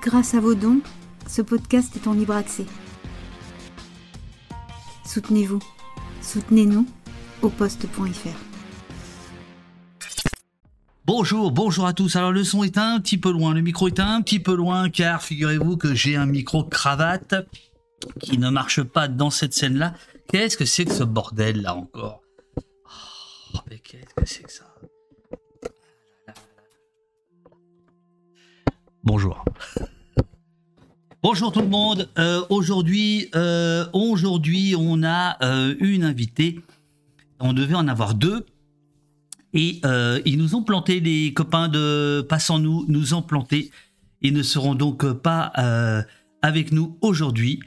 Grâce à vos dons, ce podcast est en libre accès. Soutenez-vous. Soutenez-nous au poste.fr. Bonjour, bonjour à tous. Alors le son est un petit peu loin, le micro est un petit peu loin car figurez-vous que j'ai un micro cravate qui ne marche pas dans cette scène-là. Qu'est-ce que c'est que ce bordel là encore? Oh, Mais qu'est-ce que c'est que ça? Bonjour. Bonjour tout le monde. Euh, aujourd'hui, euh, aujourd'hui, on a euh, une invitée. On devait en avoir deux. Et ils nous ont planté, les copains de Passant nous ont planté. Ils ne seront donc pas avec nous aujourd'hui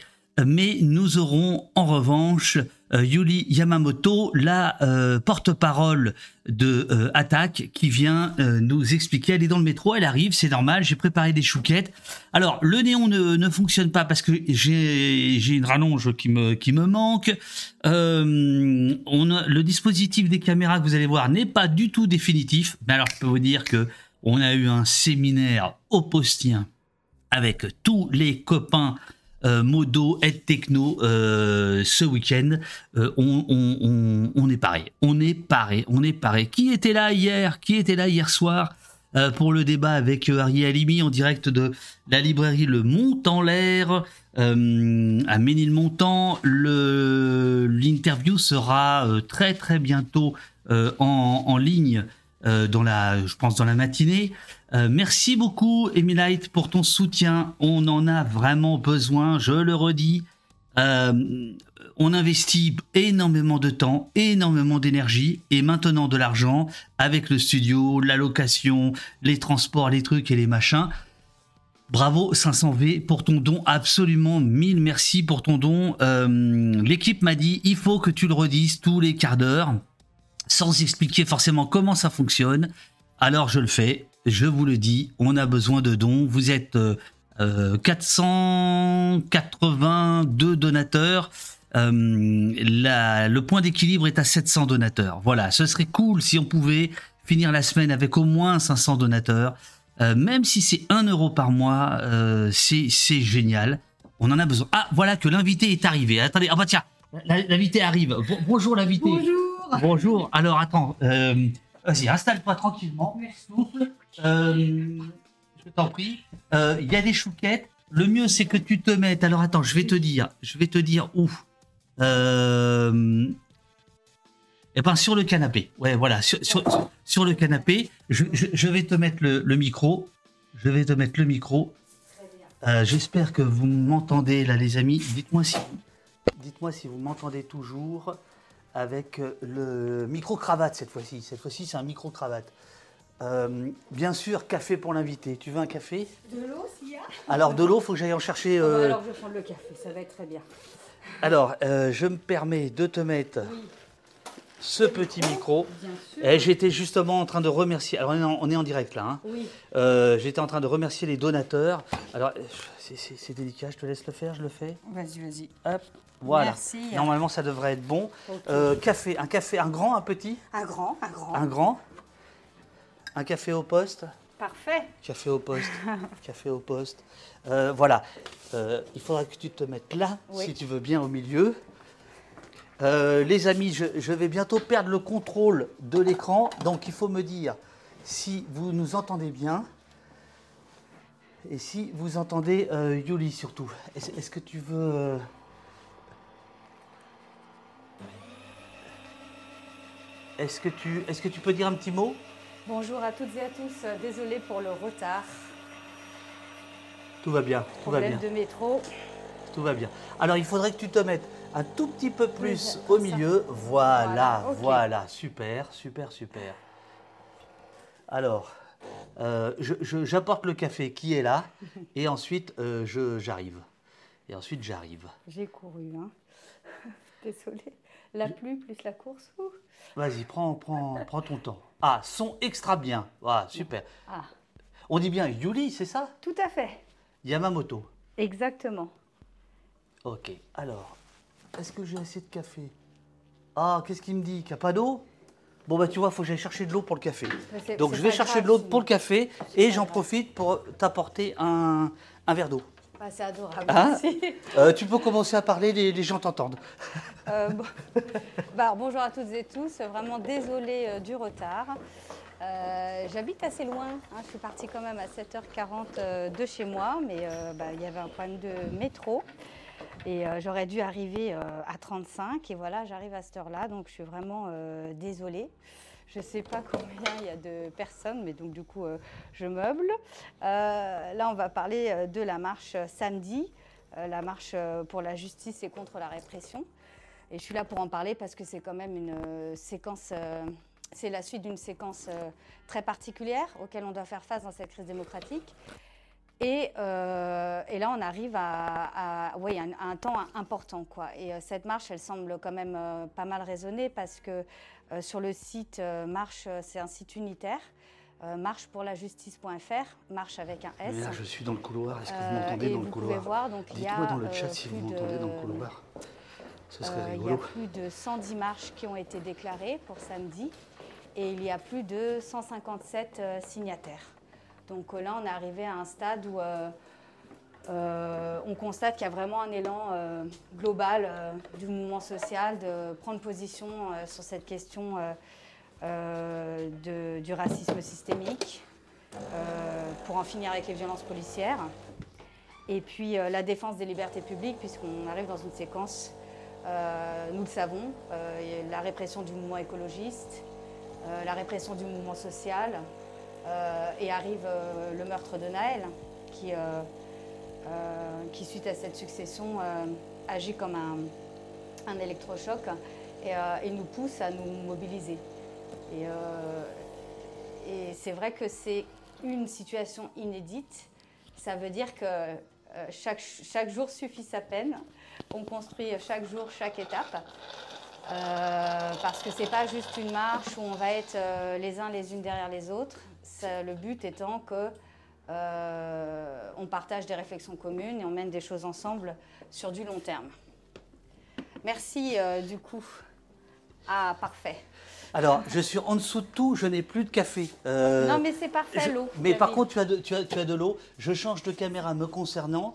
mais nous aurons en revanche Yuli Yamamoto, la euh, porte-parole de euh, Attaque, qui vient nous expliquer. Elle est dans le métro, elle arrive, c'est normal, j'ai préparé des chouquettes. Alors, le néon ne, fonctionne pas parce que j'ai une rallonge qui me, qui me manque. On le dispositif des caméras que vous allez voir n'est pas du tout définitif, mais alors je peux vous dire que on a eu un séminaire au postien avec tous les copains euh, modo, Ed Techno euh, ce week-end. Euh, on, est paré. On est paré. On est paré. Qui était là hier? Qui était là hier soir pour le débat avec Harry Alimi en direct de la librairie Le Mont en l'air à Ménilmontant. L'interview sera très très bientôt en, en, ligne dans la, je pense dans la matinée. Euh, merci beaucoup, Emilite, pour ton soutien. On en a vraiment besoin, je le redis. Euh, on investit énormément de temps, énormément d'énergie et maintenant de l'argent avec le studio, la location, les transports, les trucs et les machins. Bravo 500V pour ton don, absolument mille merci pour ton don. Euh, l'équipe m'a dit il faut que tu le redises tous les quarts d'heure sans expliquer forcément comment ça fonctionne. Alors je le fais je vous le dis, on a besoin de dons. Vous êtes 482 euh, donateurs. Euh, le point d'équilibre est à 700 donateurs. Voilà, ce serait cool si on pouvait finir la semaine avec au moins 500 donateurs. Euh, même si c'est 1 euro par mois, c'est génial. On en a besoin. Ah, voilà que l'invité est arrivé. Attendez, ah bah tiens, l'invité arrive. bonjour l'invité. Bonjour. Bonjour. Alors attends, vas-y, installe-toi tranquillement. Souffle. Euh, je t'en prie. Euh, il y a des chouquettes. Le mieux, c'est que tu te mettes. Alors attends, je vais te dire. Je vais te dire où. Euh, eh ben sur le canapé. Ouais, voilà, sur, le canapé. Je, vais te mettre le, micro. Je vais te mettre le micro. J'espère que vous m'entendez là, les amis. Dites-moi si, dites-moi si vous m'entendez toujours avec le micro cravate cette fois-ci. Cette fois-ci, c'est un micro cravate. Euh, bien sûr, café pour l'invité. Tu veux un café? De l'eau, s'il y a? Alors, de l'eau, il faut que j'aille en chercher. Euh, alors, je vais prendre le café, ça va être très bien. Alors, euh, je me permets de te mettre ce petit micro. Et j'étais justement en train de remercier. Alors, on est en, direct là. Hein. Oui. j'étais en train de remercier les donateurs. Alors, c'est délicat, je te laisse le faire, je le fais. Vas-y, vas-y. Hop. Voilà. Merci. Normalement, ça devrait être bon. café, un café, un grand, un petit? Un grand, un grand. Un grand? Un café au poste Parfait. Café au poste. café au poste. Euh, voilà. Euh, il faudra que tu te mettes là, si tu veux bien, au milieu. Euh, les amis, je, vais bientôt perdre le contrôle de l'écran, donc il faut me dire si vous nous entendez bien et si vous entendez Yuli surtout. Est-ce que tu veux... Est-ce que, tu, est -ce que tu peux dire un petit mot? Bonjour à toutes et à tous, désolé pour le retard. Tout va bien, tout va bien. de métro. Tout va bien. Alors il faudrait que tu te mettes un tout petit peu plus au milieu. Voilà, voilà, super, super, super. Alors, euh, j'apporte le café qui est là et ensuite euh, j'arrive. Et ensuite j'arrive. J'ai couru, hein. Désolée. La pluie plus la course. Vas-y, prends, prends, prends ton temps. Ah, son extra bien. Voilà, super. Ah. On dit bien Yuli, c'est ça? Tout à fait. Yamamoto. Exactement. Ok, alors, est-ce que j'ai assez de café? Ah, qu'est-ce qu'il me dit? Qu'il n'y a pas d'eau? Bon, bah tu vois, il faut que j'aille chercher de l'eau pour le café. Donc je vais chercher de l'eau pour le café et j'en profite pour t'apporter un, un verre d'eau. Bah, c'est adorable. Ah. merci. Euh, tu peux commencer à parler, les, les gens t'entendent. Euh, bon- bah, bonjour à toutes et tous. Vraiment désolée euh, du retard. J'habite assez loin. hein. Je suis partie quand même à 7h40 euh, de chez moi, mais bah, il y avait un problème de métro. Et j'aurais dû arriver à 35. Et voilà, j'arrive à cette heure-là. Donc je suis vraiment désolée. Je ne sais pas combien il y a de personnes, mais donc du coup, euh, je meuble. Euh, là, on va parler euh, de la marche samedi, la marche pour la justice et contre la répression. Et je suis là pour en parler parce que c'est quand même une séquence, c'est la suite d'une séquence très particulière auquel on doit faire face dans cette crise démocratique. Et, là, on arrive à, à- un, temps important. Quoi. Et cette marche, elle semble quand même pas mal raisonnée parce que sur le site euh, Marche, euh, c'est un site unitaire, euh, marchepourlajustice.fr, marche avec un S. Mais là, je suis dans le couloir. Est-ce que vous Euh, m'entendez dans le vous pouvez couloir voir, donc Dites-moi dans le euh, si vous plus m'entendez dans le de- couloir. Ce serait euh, il y a plus de 110 marches qui ont été déclarées pour samedi et il y a plus de 157 euh, signataires. Donc euh, là, on est arrivé à un stade où euh, on constate qu'il y a vraiment un élan euh, global euh, du mouvement social de prendre position sur cette question du racisme systémique pour en finir avec les violences policières. Et puis la défense des libertés publiques, puisqu'on arrive dans une séquence nous le savons, la répression du mouvement écologiste, la répression du mouvement social, et arrive le meurtre de Naël, qui, qui suite à cette succession, euh, agit comme un, un électrochoc et euh, nous pousse à nous mobiliser. Et, euh, c'est vrai que c'est une situation inédite. Ça veut dire que euh, chaque, jour suffit sa peine. On construit chaque jour, chaque étape. Euh, parce que c'est pas juste une marche où on va être euh, les uns les unes derrière les autres. Le but étant que euh, on partage des réflexions communes et on mène des choses ensemble sur du long terme. Merci euh, du coup. Ah parfait. Alors, je suis en dessous de tout, je n'ai plus de café. Euh, non mais c'est parfait l'eau. mais par contre, tu as, de, tu, as, tu as de l'eau. Je change de caméra me concernant.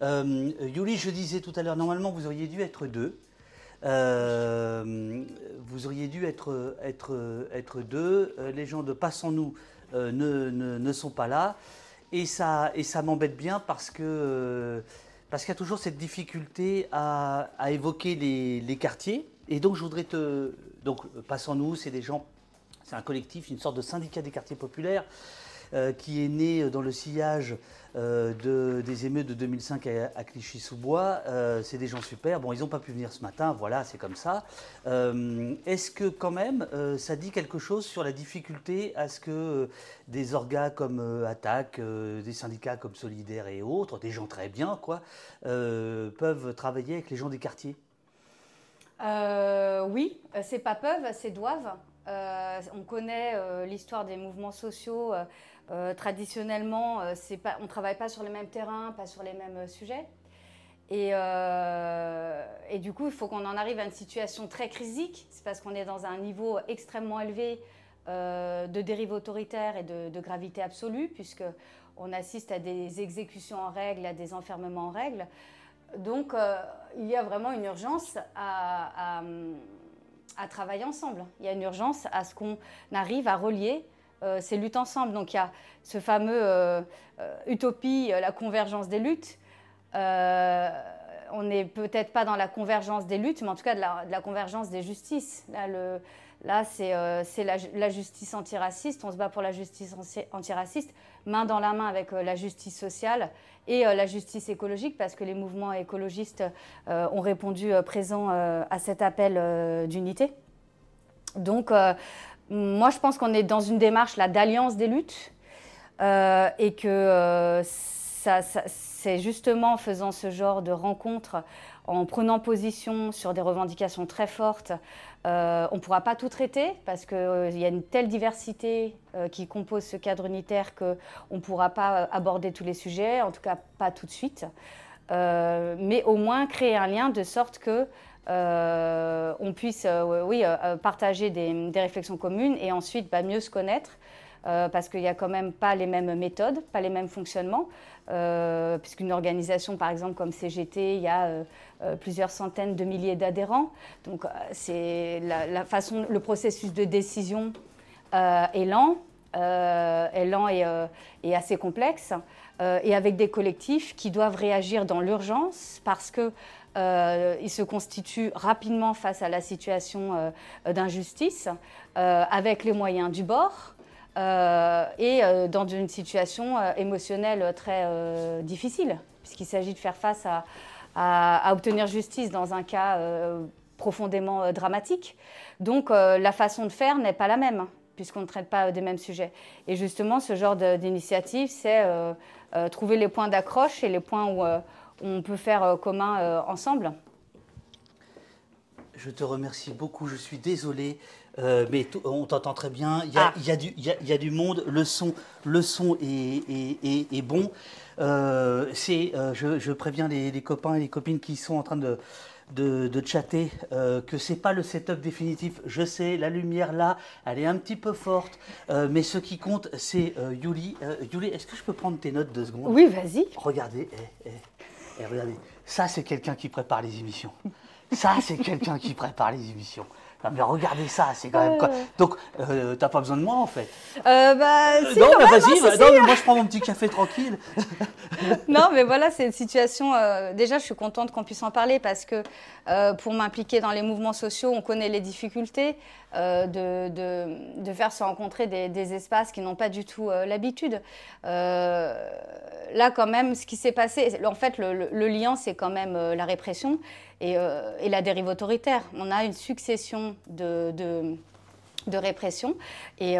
Yuli, je disais tout à l'heure, normalement, vous auriez dû être deux. Vous auriez dû être, être, être deux. Les gens de Passons-nous ne, ne- ne sont pas là. Et ça, m'embête bien parce que euh, parce qu'il y a toujours cette difficulté à, évoquer les, les quartiers. Et donc, je voudrais te. Donc, Passons-nous, c'est des gens c'est un collectif, une sorte de syndicat des quartiers populaires euh, qui est né dans le sillage euh, de- des émeutes de 2005 à, Clichy-sous-Bois. Euh, c'est des gens super. Bon, ils n'ont pas pu venir ce matin, voilà, c'est comme ça. Euh, Est-ce que quand même, euh, ça dit quelque chose sur la difficulté à ce que euh, des orgas comme euh, Attaque, euh, des syndicats comme Solidaire et autres, des gens très bien, quoi, euh, peuvent travailler avec les gens des quartiers? Euh, oui, euh, c'est pas peuvent, c'est doivent. Euh, on connaît euh, l'histoire des mouvements sociaux. Euh, traditionnellement, euh, on ne travaille pas sur les mêmes terrains, pas sur les mêmes euh, sujets. Et, du coup, il faut qu'on en arrive à une situation très crisique. C'est parce qu'on est dans un niveau extrêmement élevé de dérive autoritaire et de, gravité absolue, puisque on assiste à des exécutions en règle, à des enfermements en règle. Donc, il y a vraiment une urgence à, à, travailler ensemble. Il y a une urgence à ce qu'on arrive à relier ces luttes ensemble. Donc, il y a ce fameux euh, euh, utopie, euh, la convergence des luttes. Euh, on n'est peut-être pas dans la convergence des luttes, mais en tout cas de la, convergence des justices. Là, c'est euh, la, la justice antiraciste. On se bat pour la justice anti- antiraciste, main dans la main avec euh, la justice sociale et euh, la justice écologique, parce que les mouvements écologistes euh, ont répondu euh, présent euh, à cet appel euh, d'unité. Donc, euh, moi, je pense qu'on est dans une démarche d'alliance des luttes euh, et que euh, ça, c'est justement en faisant ce genre de rencontres, en prenant position sur des revendications très fortes, euh, on ne pourra pas tout traiter parce qu'il y a une telle diversité qui compose ce cadre unitaire qu'on ne pourra pas aborder tous les sujets, en tout cas pas tout de suite. Mais au moins créer un lien de sorte que euh, on puisse euh, oui, euh, partager des, réflexions communes et ensuite bah, mieux se connaître parce qu'il n'y a quand même pas les mêmes méthodes, pas les mêmes fonctionnements. Puisqu'une organisation, par exemple, comme CGT, il y a plusieurs centaines de milliers d'adhérents. Donc, c'est la, façon, le processus de décision est lent. est lent et, assez complexe, et avec des collectifs qui doivent réagir dans l'urgence parce que euh, il se constitue rapidement face à la situation euh, d'injustice, euh, avec les moyens du bord. et dans une situation émotionnelle très difficile, puisqu'il s'agit de faire face à, obtenir justice dans un cas profondément dramatique. Donc la façon de faire n'est pas la même, puisqu'on ne traite pas des mêmes sujets. Et justement, ce genre d'initiative, c'est trouver les points d'accroche et les points où on peut faire euh, commun euh, ensemble. Je te remercie beaucoup, je suis désolé, euh, mais on t'entend très bien. Il y, a, ah. y, a du, monde, le son, le son est, bon. c'est, je, préviens les, copains et les copines qui sont en train de, de, chatter que c'est pas le setup définitif. Je sais, la lumière là, elle est un petit peu forte, mais ce qui compte, c'est Yuli. Yuli, est-ce que je peux prendre tes notes deux secondes? Oui, vas-y. Regardez. Eh, eh. Et regardez, ça c'est quelqu'un qui prépare les émissions. Ça c'est quelqu'un qui prépare les émissions. Mais regardez ça, c'est quand même quoi. Donc, euh, t'as pas besoin de moi en fait. Euh, bah, si, non, mais vas-y, bah, non, mais moi je prends mon petit café tranquille. non, mais voilà, c'est une situation. Euh, déjà, je suis contente qu'on puisse en parler parce que euh, pour m'impliquer dans les mouvements sociaux, on connaît les difficultés euh, de, de, faire se rencontrer des, espaces qui n'ont pas du tout l'habitude. là, quand même, ce qui s'est passé, en fait, le, lien, c'est quand même la répression et, la dérive autoritaire. On a une succession de, de répression. Et,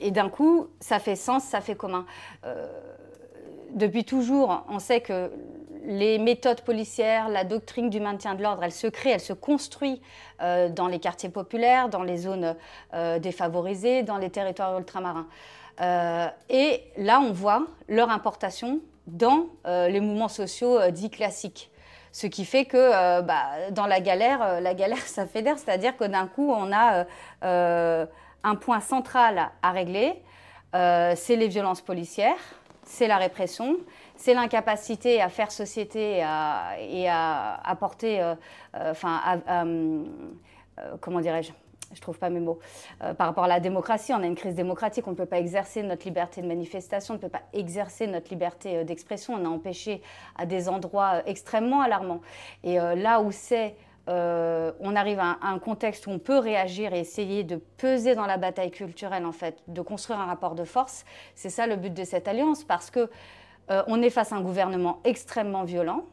et, d'un coup, ça fait sens, ça fait commun. depuis toujours, on sait que les méthodes policières, la doctrine du maintien de l'ordre, elle se crée, elle se construit euh, dans les quartiers populaires, dans les zones euh, défavorisées, dans les territoires ultramarins. Euh, et là, on voit leur importation dans les mouvements sociaux dits classiques. Ce qui fait que bah, dans la galère, la galère, ça fédère, c'est-à-dire que d'un coup, on a un point central à régler, c'est les violences policières, c'est la répression, c'est l'incapacité à faire société et à, apporter, euh, euh, enfin, euh, comment dirais-je je trouve pas mes mots. par rapport à la démocratie, on a une crise démocratique, on ne peut pas exercer notre liberté de manifestation, on ne peut pas exercer notre liberté d'expression, on a empêché à des endroits extrêmement alarmants. Et là où c'est on arrive à un, contexte où on peut réagir et essayer de peser dans la bataille culturelle, en fait, de construire un rapport de force. C'est ça le but de cette alliance, parce que euh, on est face à un gouvernement extrêmement violent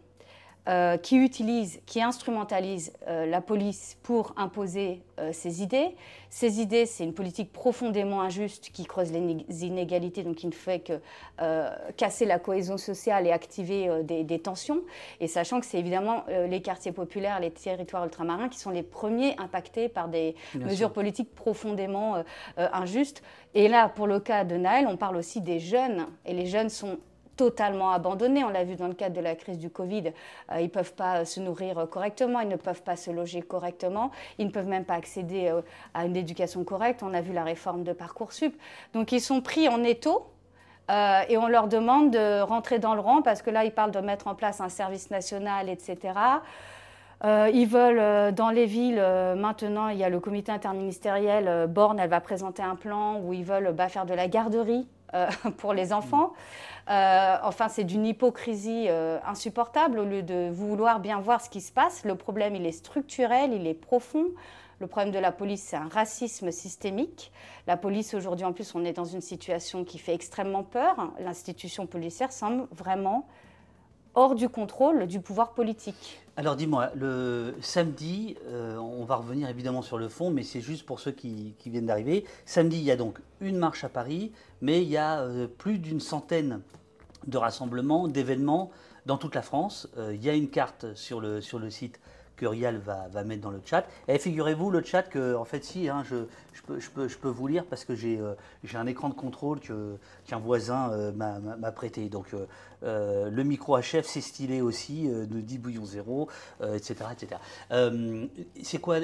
euh, qui utilise, qui instrumentalise euh, la police pour imposer ses idées. Ces idées, c'est une politique profondément injuste qui creuse les inégalités, donc qui ne fait que casser la cohésion sociale et activer des, tensions. Et sachant que c'est évidemment les quartiers populaires, les territoires ultramarins qui sont les premiers impactés par des mesures politiques profondément injustes. Et là, pour le cas de Naël, on parle aussi des jeunes, et les jeunes sont totalement abandonnés. On l'a vu dans le cadre de la crise du Covid. Euh, ils ne peuvent pas se nourrir correctement, ils ne peuvent pas se loger correctement, ils ne peuvent même pas accéder euh, à une éducation correcte. On a vu la réforme de Parcoursup. Donc ils sont pris en étau. Euh, et on leur demande de rentrer dans le rang parce que là, ils parlent de mettre en place un service national, etc. ils veulent, dans les villes, maintenant, il y a le comité interministériel, Borne, elle va présenter un plan où ils veulent bah, faire de la garderie pour les enfants. Euh, enfin, c'est d'une hypocrisie euh, insupportable au lieu de vouloir bien voir ce qui se passe. Le problème, il est structurel, il est profond. Le problème de la police, c'est un racisme systémique. La police, aujourd'hui, en plus, on est dans une situation qui fait extrêmement peur. L'institution policière semble vraiment hors du contrôle du pouvoir politique. Alors dis-moi, le samedi, euh, on va revenir évidemment sur le fond, mais c'est juste pour ceux qui, viennent d'arriver. Samedi, il y a donc une marche à Paris, mais il y a euh, plus d'une centaine de rassemblements, d'événements dans toute la France. Euh, il y a une carte sur le, sur le site que Rial va, va, mettre dans le chat. Et figurez-vous, le chat, que, en fait, si, hein, je, je, peux, je, peux, je, peux, vous lire parce que j'ai euh, un écran de contrôle qu'un voisin m'a prêté. Donc, le micro HF, c'est stylé aussi, de 10 bouillons zéro, etc. etc. c'est quoi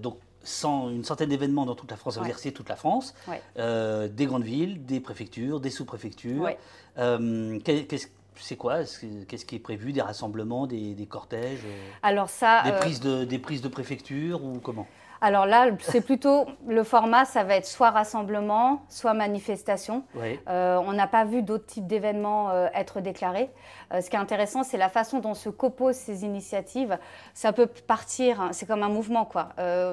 Donc, une centaine d'événements dans toute la France, ça veut Ouais. dire c'est toute la France, Ouais. euh, des grandes villes, des préfectures, des sous-préfectures. Ouais. Euh, qu'est-ce- c'est quoi? Est-ce que- Qu'est-ce qui est prévu? Des rassemblements, des, des cortèges euh, Alors ça, des, euh, prises de, des prises de préfecture ou comment? Alors là, c'est plutôt le format, ça va être soit rassemblement, soit manifestation. Euh, on n'a pas vu d'autres types d'événements euh, être déclarés. Euh, ce qui est intéressant, c'est la façon dont se composent ces initiatives. Ça peut partir, hein, c'est comme un mouvement, quoi.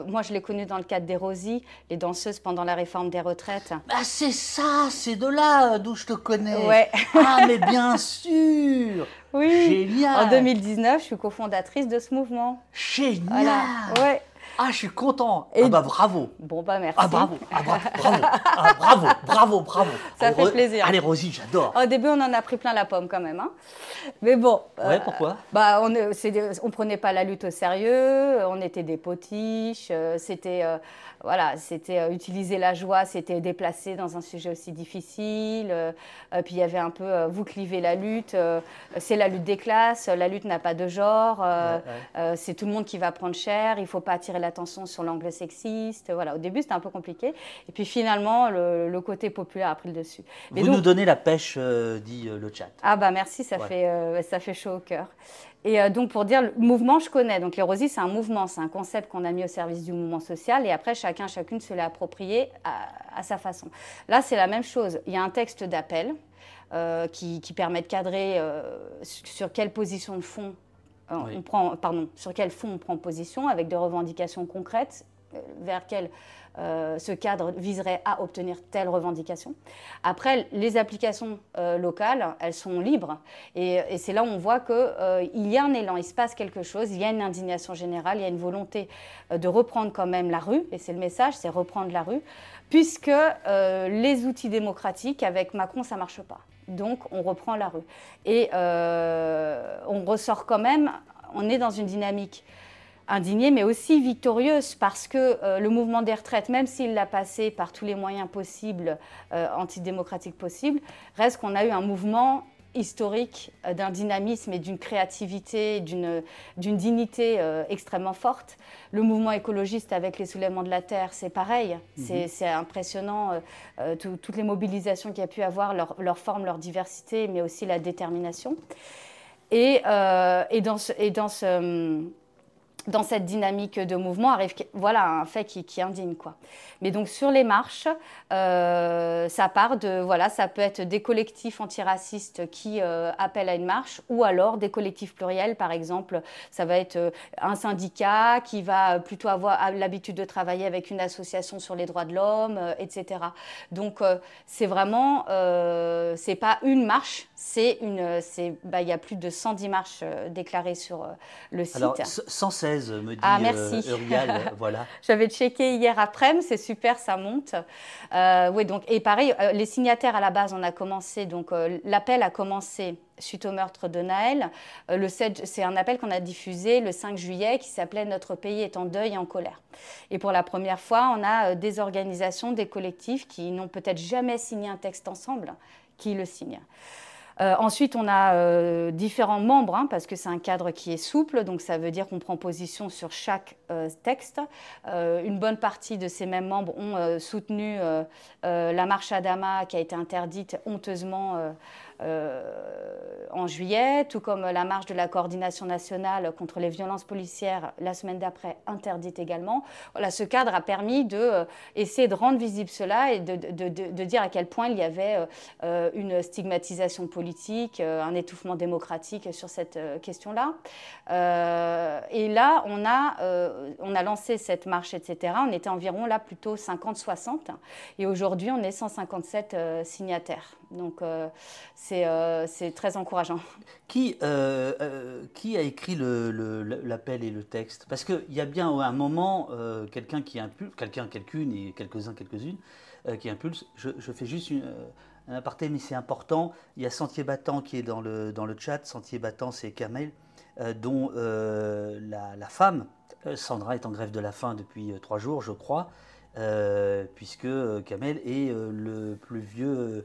Moi, je l'ai connu dans le cadre des Rosies, les danseuses pendant la réforme des retraites. Ah, c'est ça, c'est de là d'où je te connais. Ouais, Ah, mais bien sûr oui. Génial En 2019, je suis cofondatrice de ce mouvement. Génial Voilà. Ouais. Ah, je suis content Et- Ah bah bravo Bon, bah merci. Ah bravo Ah bra- bravo Ah bravo Bravo Bravo Ça Allez, fait plaisir. Allez, Rosie, j'adore Au début, on en a pris plein la pomme quand même. hein. Mais bon. Ouais, euh, pourquoi? bah, on ne c'est des- on prenait pas la lutte au sérieux, on était des potiches, euh, c'était euh, voilà, c'était euh, utiliser la joie, c'était déplacer dans un sujet aussi difficile. euh, euh, puis il y avait un peu vous clivez la lutte, c'est la lutte des classes, la lutte n'a pas de genre, Ouais, ouais. c'est tout le monde qui va prendre cher, il faut pas attirer l'attention sur l'angle sexiste. Voilà, au début c'était un peu compliqué, et puis finalement le, le côté populaire a pris le dessus. Mais Vous donc- nous donnez la pêche, dit le chat. ah bah merci, ça, Ouais. fait, ça fait chaud au cœur. Et euh, donc pour dire, le mouvement, je connais. Donc les Rosies, c'est un mouvement, c'est un concept qu'on a mis au service du mouvement social et après chacun, chacune se l'a approprié à, à sa façon. Là, c'est la même chose. Il y a un texte d'appel euh, qui, qui permet de cadrer euh, sur sur quelle position de fond euh, Oui. on prend, pardon, sur quel fond on prend position avec des revendications concrètes euh, vers quel euh, ce cadre viserait à obtenir telle revendication. Après, les applications euh, locales, elles sont libres. Et, c'est là où on voit qu'il y a un élan, il se passe quelque chose, il y a une indignation générale, il y a une volonté euh, de reprendre quand même la rue. Et c'est le message, c'est reprendre la rue. Puisque euh, les outils démocratiques, avec Macron, ça ne marche pas. Donc, on reprend la rue. Et euh, on ressort quand même, on est dans une dynamique indignée, mais aussi victorieuse, parce que euh, le mouvement des retraites, même s'il l'a passé par tous les moyens possibles, euh, antidémocratiques possibles, reste qu'on a eu un mouvement historique euh, d'un dynamisme et d'une créativité, d'une dignité extrêmement forte. Le mouvement écologiste avec les soulèvements de la terre, c'est pareil. C'est c'est impressionnant, tout- toutes les mobilisations qu'il y a pu avoir, leur, leur forme, leur diversité, mais aussi la détermination. Et, et dans ce... Et dans ce dans cette dynamique de mouvement arrive voilà un fait qui, indigne quoi. Mais donc sur les marches, euh, ça part de voilà ça peut être des collectifs antiracistes qui euh, appellent à une marche ou alors des collectifs pluriels par exemple ça va être euh, un syndicat qui va plutôt avoir l'habitude de travailler avec une association sur les droits de l'homme etc. Donc c'est vraiment c'est pas une marche c'est une c'est bah, il y a plus de 110 marches déclarées sur le site. Alors 116 me dit ah, euh, merci. Voilà. J'avais checké hier après-midi, c'est super, ça monte. Euh, oui, donc, et pareil, euh, les signataires à la base, on a commencé, donc l'appel a commencé suite au meurtre de Naël. C'est un appel qu'on a diffusé le 5 juillet qui s'appelait Notre pays est en deuil et en colère. Et pour la première fois, on a des organisations, des collectifs qui n'ont peut-être jamais signé un texte ensemble, qui le signent. Euh, ensuite, on a euh, différents membres, hein, parce que c'est un cadre qui est souple, donc ça veut dire qu'on prend position sur chaque euh, texte. Une bonne partie de ces mêmes membres ont soutenu la marche à Dama qui a été interdite honteusement en juillet, tout comme la marche de la coordination nationale contre les violences policières la semaine d'après, interdite également. Voilà, ce cadre a permis de euh, essayer de rendre visible cela et de, de- de- de dire à quel point il y avait euh, euh, une stigmatisation politique, euh, un étouffement démocratique sur cette euh, question-là. Euh, et là, on a, euh, on a lancé cette marche, etc. On était environ là plutôt 50-60. Et aujourd'hui, on est 157 euh, signataires. Donc, euh, c'est euh, c'est très encourageant. Qui, euh, euh, a écrit l'appel et le texte? Parce qu'il y a bien un moment quelqu'un qui impulse, quelqu'un, quelqu'une et quelques-uns, quelques-unes qui impulse. Je, fais juste un aparté, mais c'est important. Il y a Sentier Battant qui est dans le, dans le chat. Sentier Battant, c'est Kamel, dont la, femme, Sandra, est en grève de la faim depuis trois jours, je crois. puisque Kamel est le plus vieux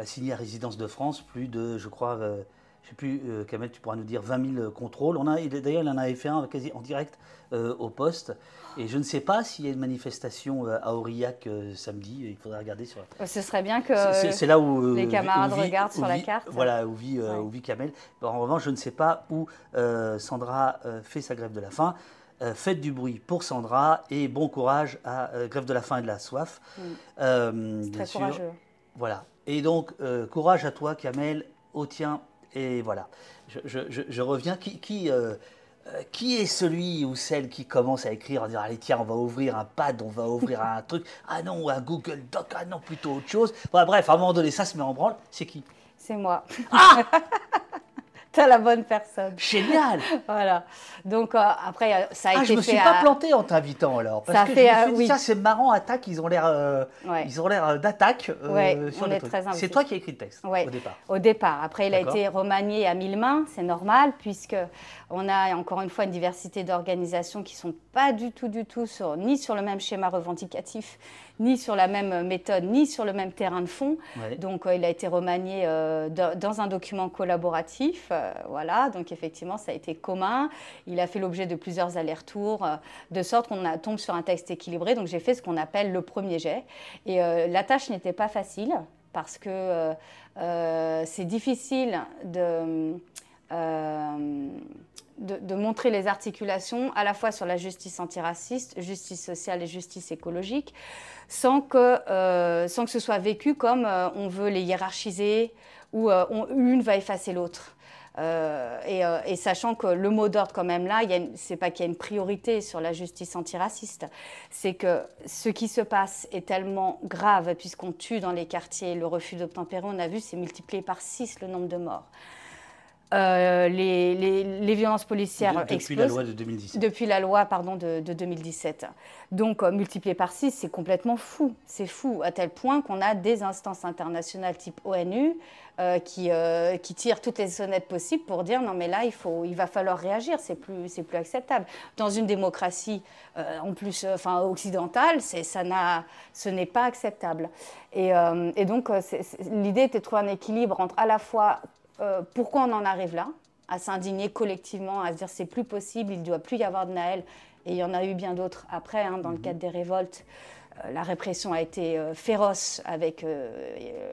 assigné à résidence de France, plus de, je crois, euh, je sais plus, euh, Kamel, tu pourras nous dire 20 000 contrôles. On a, d'ailleurs, il en avait fait un quasi en direct euh, au poste. Et je ne sais pas s'il y a une manifestation euh, à Aurillac samedi. Il faudrait regarder sur. Ce serait bien que c'est, là où les camarades regardent sur la carte. Voilà, où vit, où vit Kamel. En revanche, je ne sais pas où Sandra fait sa grève de la faim. faites du bruit pour Sandra et bon courage à Grève de la faim et de la soif. Mm. Très courageux. Voilà. Et donc, courage à toi, Kamel, au tien et voilà, je, reviens. Qui, qui, euh, euh, qui, est celui ou celle qui commence à écrire en disant Allez, tiens, on va ouvrir un pad, on va ouvrir un truc. Ah non, un Google Doc, ah non, plutôt autre chose. bref, à un moment donné, ça se met en branle. C'est qui? C'est moi. Ah La bonne personne. Génial. voilà. Donc euh, après, ça a ah, été je me suis pas planté en t'invitant alors. Parce ça que fait, je me suis dit, ça c'est marrant, attaque, ils ont l'air, euh, ils ont l'air euh, d'attaque. Euh, on est très C'est toi qui as écrit le texte au départ. Au départ. Après, il a été remanié à mille mains, c'est normal puisque on a encore une fois une diversité d'organisations qui sont pas du tout, du tout sur, ni sur le même schéma revendicatif ni sur la même méthode, ni sur le même terrain de fond. Donc, euh, il a été remanié euh, dans un document collaboratif. Euh, voilà, donc effectivement, ça a été commun. Il a fait l'objet de plusieurs allers-retours, de sorte qu'on tombe sur un texte équilibré. Donc, j'ai fait ce qu'on appelle le premier jet. Et la tâche n'était pas facile parce que c'est difficile de de, montrer les articulations à la fois sur la justice antiraciste, justice sociale et justice écologique, sans que, euh, sans que ce soit vécu comme euh, on veut les hiérarchiser ou euh, une va effacer l'autre. Et, sachant que le mot d'ordre quand même là, c'est pas qu'il y a une priorité sur la justice antiraciste, c'est que ce qui se passe est tellement grave puisqu'on tue dans les quartiers, le refus d'obtempérer, on a vu, c'est multiplié par 6 le nombre de morts. Euh, les, violences policières de, depuis la loi de 2017. Depuis la loi pardon, de, 2017. Donc, euh, multiplié par 6, c'est complètement fou. C'est fou, à tel point qu'on a des instances internationales type ONU euh, qui, qui tirent toutes les sonnettes possibles pour dire non, mais là, il, faut, il va falloir réagir, c'est plus, c'est plus acceptable. Dans une démocratie, en plus enfin, occidentale, c'est, ça n'a, ce n'est pas acceptable. Et, et donc, l'idée était de trouver un équilibre entre à la fois euh, pourquoi on en arrive là, à s'indigner collectivement, à se dire c'est plus possible, il ne doit plus y avoir de Naël. Et il y en a eu bien d'autres après, hein, dans le mhm. cadre des révoltes. Euh, la répression a été euh, féroce avec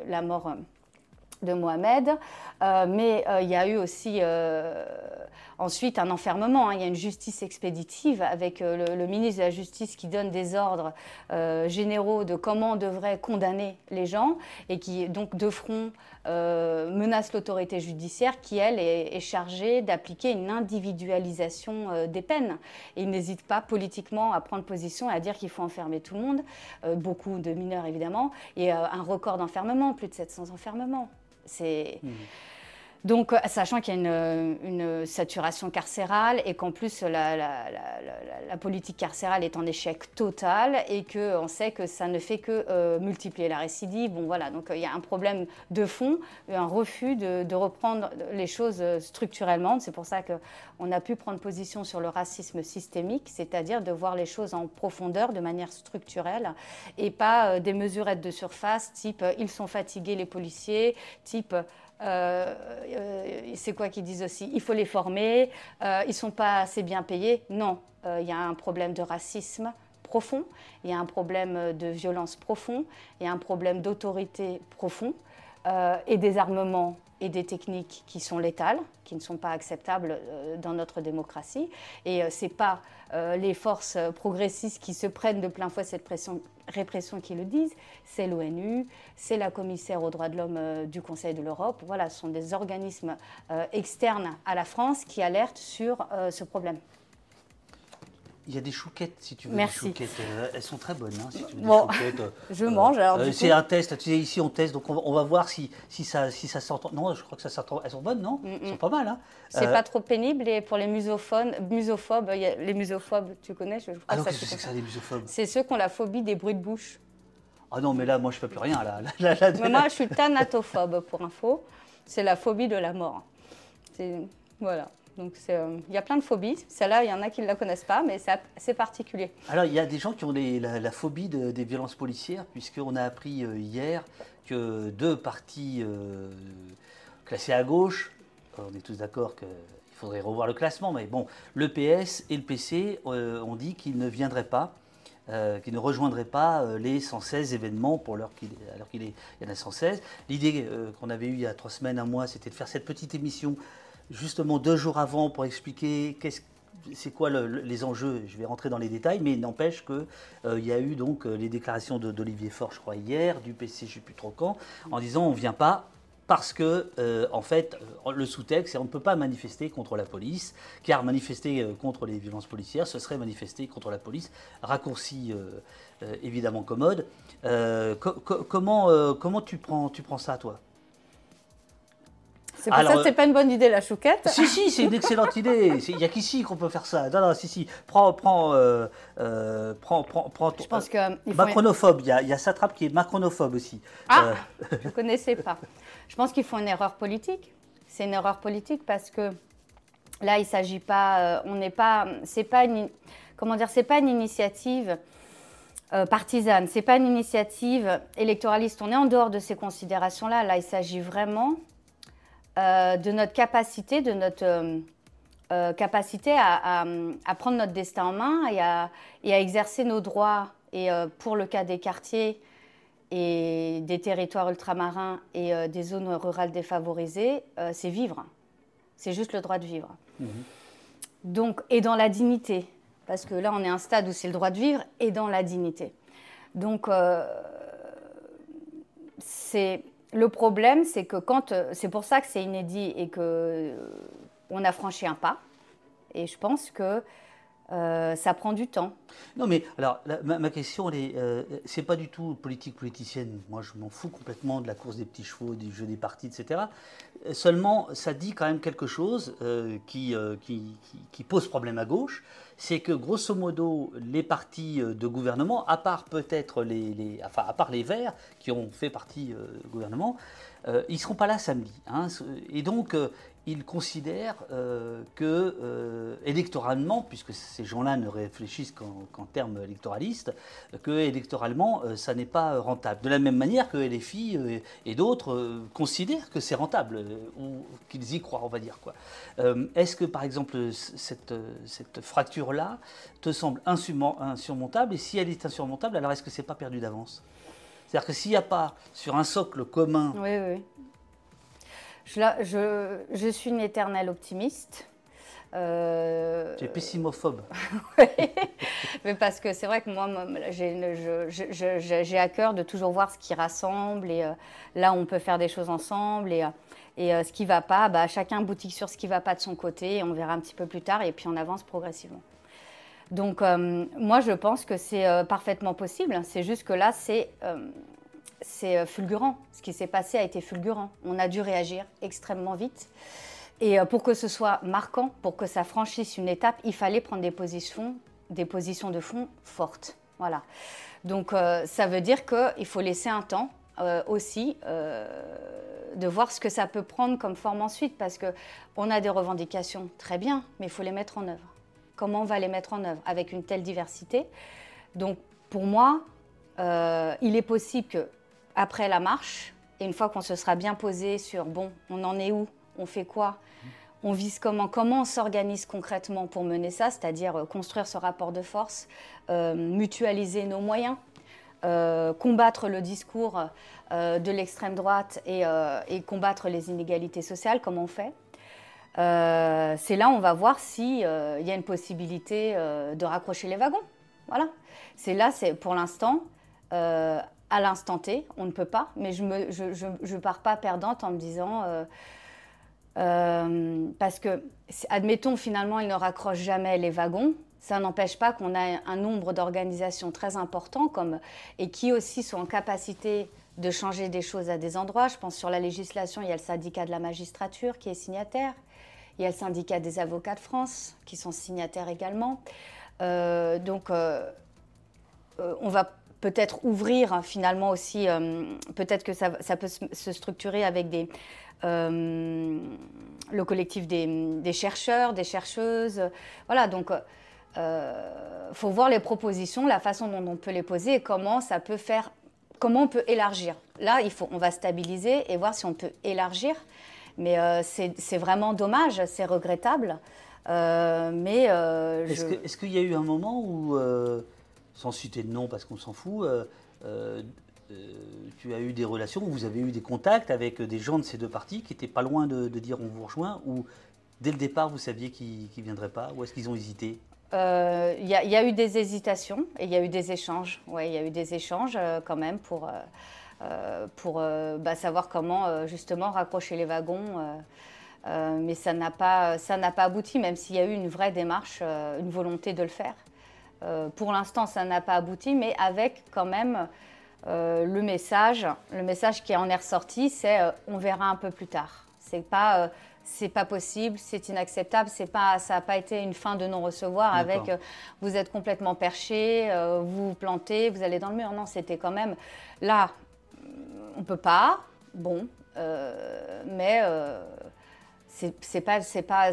la mort de Mohamed, mais il y a eu aussi Ensuite, un enfermement. Hein. Il y a une justice expéditive avec euh, le, ministre de la Justice qui donne des ordres euh, généraux de comment on devrait condamner les gens et qui, donc, de front, euh, menace l'autorité judiciaire qui, elle, est, chargée d'appliquer une individualisation des peines. Il n'hésite pas politiquement à prendre position et à dire qu'il faut enfermer tout le monde, beaucoup de mineurs évidemment, et un record d'enfermement, plus de 700 enfermements. C'est. Mmh. Donc, euh, sachant qu'il y a une, saturation carcérale et qu'en plus la, politique carcérale est en échec total et qu'on sait que ça ne fait que euh, multiplier la récidive. Bon, voilà, donc euh, il y a un problème de fond, un refus de, reprendre les choses structurellement. C'est pour ça qu'on a pu prendre position sur le racisme systémique, c'est-à-dire de voir les choses en profondeur, de manière structurelle, et pas des mesurettes de surface type ils sont fatigués les policiers, type euh, euh, c'est quoi qu'ils disent aussi? Il faut les former, euh, ils ne sont pas assez bien payés. Non, il y a un problème de racisme profond, il y a un problème de violence profond, il y a un problème d'autorité profond et des armements et des techniques qui sont létales, qui ne sont pas acceptables dans notre démocratie. Et ce n'est pas les forces progressistes qui se prennent de plein fouet cette pression répression qui le disent, c'est l'ONU, c'est la commissaire aux droits de l'homme euh, du Conseil de l'Europe. Voilà, ce sont des organismes euh, externes à la France qui alertent sur euh, ce problème. Il y a des chouquettes, si tu veux. Merci. Des chouquettes. elles sont très bonnes, hein, si tu veux. Bon, je mange alors. c'est un test. Tu sais, ici on teste, donc on, va voir si, si ça, si ça s'entend. Non, je crois que ça s'entend. Elles sont bonnes, non? Elles sont pas mal. Hein c'est pas trop pénible. Et pour les musophones, musophobes, les musophobes, tu connais je, Ah non, qu'est-ce que c'est que ça, les musophobes? C'est ceux qui ont la phobie des bruits de bouche. Ah non, mais là, moi, je fais plus rien. Là, moi, je suis thanatophobe, pour info. C'est la phobie de la mort. Voilà. Donc euh, il y a plein de phobies. Celle-là, il y en a qui ne la connaissent pas, mais c'est particulier. Alors il y a des gens qui ont la, phobie des violences policières, puisqu'on a appris euh, hier que deux partis euh, classés à gauche on est tous d'accord qu'il faudrait revoir le classement, mais bon, le PS et le PC ont dit qu'ils ne viendraient pas euh, qui ne rejoindrait pas les 116 événements pour alors qu'il y en a 116. L'idée qu'on avait eue il y a trois semaines, un mois, c'était de faire cette petite émission justement deux jours avant pour expliquer c'est quoi les enjeux Je vais rentrer dans les détails, mais il n'empêche qu'il y a eu donc les déclarations d'Olivier Faure, je crois, hier, du PC, je ne sais plus trop quand, en disant on ne vient pas parce que, euh, en fait, euh, le sous-texte, c'est on ne peut pas manifester contre la police, car manifester euh, contre les violences policières, ce serait manifester contre la police. Raccourci évidemment commode. comment, comment tu, prends, tu prends ça, toi? C'est pour ça que c'est pas une bonne idée la chouquette. Si si, c'est une excellente idée. Il n'y a qu'ici qu'on peut faire ça. Non non, si si. Prends prends prends prends prends. Je pense que macronophobe. Il y a, il y a Satrap qui est macronophobe aussi. Ah, je connaissais pas. Je pense qu'ils font une erreur politique. C'est une erreur politique parce que là, il s'agit pas, euh, on n'est pas, c'est pas une, comment dire, c'est pas une initiative euh, partisane, c'est pas une initiative électoraliste. On est en dehors de ces considérations-là. Là, il s'agit vraiment euh, de notre capacité, de notre capacité à, prendre notre destin en main et à, et à exercer nos droits. Et pour le cas des quartiers, et des territoires ultramarins et euh, des zones rurales défavorisées, euh, c'est vivre. C'est juste le droit de vivre. Mhm. Donc, et dans la dignité, parce que là, on est à un stade où c'est le droit de vivre et dans la dignité. Donc, euh, c'est le problème, c'est que quand, c'est pour ça que c'est inédit et que on a franchi un pas. Et je pense que euh, ça prend du temps. Non, mais alors, ma, question, euh, c'est pas du tout politique politicienne. Moi, je m'en fous complètement de la course des petits chevaux, du jeu des partis, etc. Seulement, ça dit quand même quelque chose euh, qui, pose problème à gauche. C'est que, grosso modo, les partis de gouvernement, à part peut-être les, enfin, à part les Verts, qui ont fait partie du gouvernement, ils ne seront pas là samedi. Hein. et donc, ils considèrent euh, que euh, électoralement, puisque ces gens-là ne réfléchissent qu'en termes électoralistes, que électoralement, euh, ça n'est pas rentable. De la même manière que filles et d'autres considèrent que c'est rentable, ou qu'ils y croient, on va dire. quoi. Est-ce que, par exemple, cette, cette fracture-là te semble insurmontable Et si elle est insurmontable, alors est-ce que c'est pas perdu d'avance? C'est-à-dire que s'il n'y a pas sur un socle commun oui, oui. Je, je, suis une éternelle optimiste. Euh... Tu es pessimophobe. oui, mais parce que c'est vrai que moi, j'ai à cœur de toujours voir ce qui rassemble et euh, là, on peut faire des choses ensemble et, euh, et euh, ce qui ne va pas, bah, chacun boutique sur ce qui ne va pas de son côté et on verra un petit peu plus tard et puis on avance progressivement. Donc, moi, je pense que c'est parfaitement possible. C'est juste que là, c'est c'est euh, fulgurant. Ce qui s'est passé a été fulgurant. On a dû réagir extrêmement vite. Et euh, pour que ce soit marquant, pour que ça franchisse une étape, il fallait prendre des positions, des positions de fond fortes. Voilà. Donc euh, ça veut dire qu'il faut laisser un temps aussi de voir ce que ça peut prendre comme forme ensuite, parce qu'on a des revendications très bien, mais il faut les mettre en œuvre. Comment on va les mettre en œuvre? Avec une telle diversité Donc pour moi, il est possible que après la marche, et une fois qu'on se sera bien posé sur, bon, on en est où On fait quoi on vise comment Comment on s'organise concrètement pour mener ça C'est-à-dire euh, construire ce rapport de force, euh, mutualiser nos moyens, euh, combattre le discours de l'extrême droite et, combattre les inégalités sociales, comment on fait C'est là on va voir s'il y a une possibilité de raccrocher les wagons. Voilà. C'est là, c'est pour l'instant, à l'instant T, on ne peut pas, mais je ne je, je, pars pas perdante en me disant, euh, euh, parce que, admettons, finalement, ils ne raccrochent jamais les wagons, ça n'empêche pas qu'on a un nombre d'organisations très important comme, et qui aussi sont en capacité de changer des choses à des endroits. Je pense sur la législation, il y a le syndicat de la magistrature qui est signataire, il y a le syndicat des avocats de France qui sont signataires également. Euh, donc, on va peut-être ouvrir hein, finalement aussi, euh, peut-être que ça, peut se structurer avec des, euh, le collectif des, chercheurs, des chercheuses. Voilà, donc il euh, faut voir les propositions, la façon dont on peut les poser et comment ça peut faire, comment on peut élargir. Là, il faut, on va stabiliser et voir si on peut élargir. Mais c'est vraiment dommage, c'est regrettable. mais est-ce qu'il y a eu un moment où, sans citer de nom parce qu'on s'en fout, tu as eu des relations, vous avez eu des contacts avec des gens de ces deux partis qui étaient pas loin de, dire on vous rejoint, ou dès le départ vous saviez qu'ils ne viendraient pas, ou est-ce qu'ils ont hésité? Euh, Il y, a eu des hésitations et il y a eu des échanges. Il y a eu des échanges euh, quand même pour, euh, pour bah, savoir comment justement raccrocher les wagons. mais ça n'a pas, pas abouti, même s'il y a eu une vraie démarche, une volonté de le faire. Pour l'instant, ça n'a pas abouti, mais avec quand même euh, le message, le message qui en est ressorti, c'est euh, on verra un peu plus tard. C'est pas euh, c'est pas possible, c'est inacceptable, c'est pas, ça n'a pas été une fin de non-recevoir avec vous êtes complètement perché, vous vous plantez, vous allez dans le mur. Non, c'était quand même là, on peut pas, bon, mais c'est pas,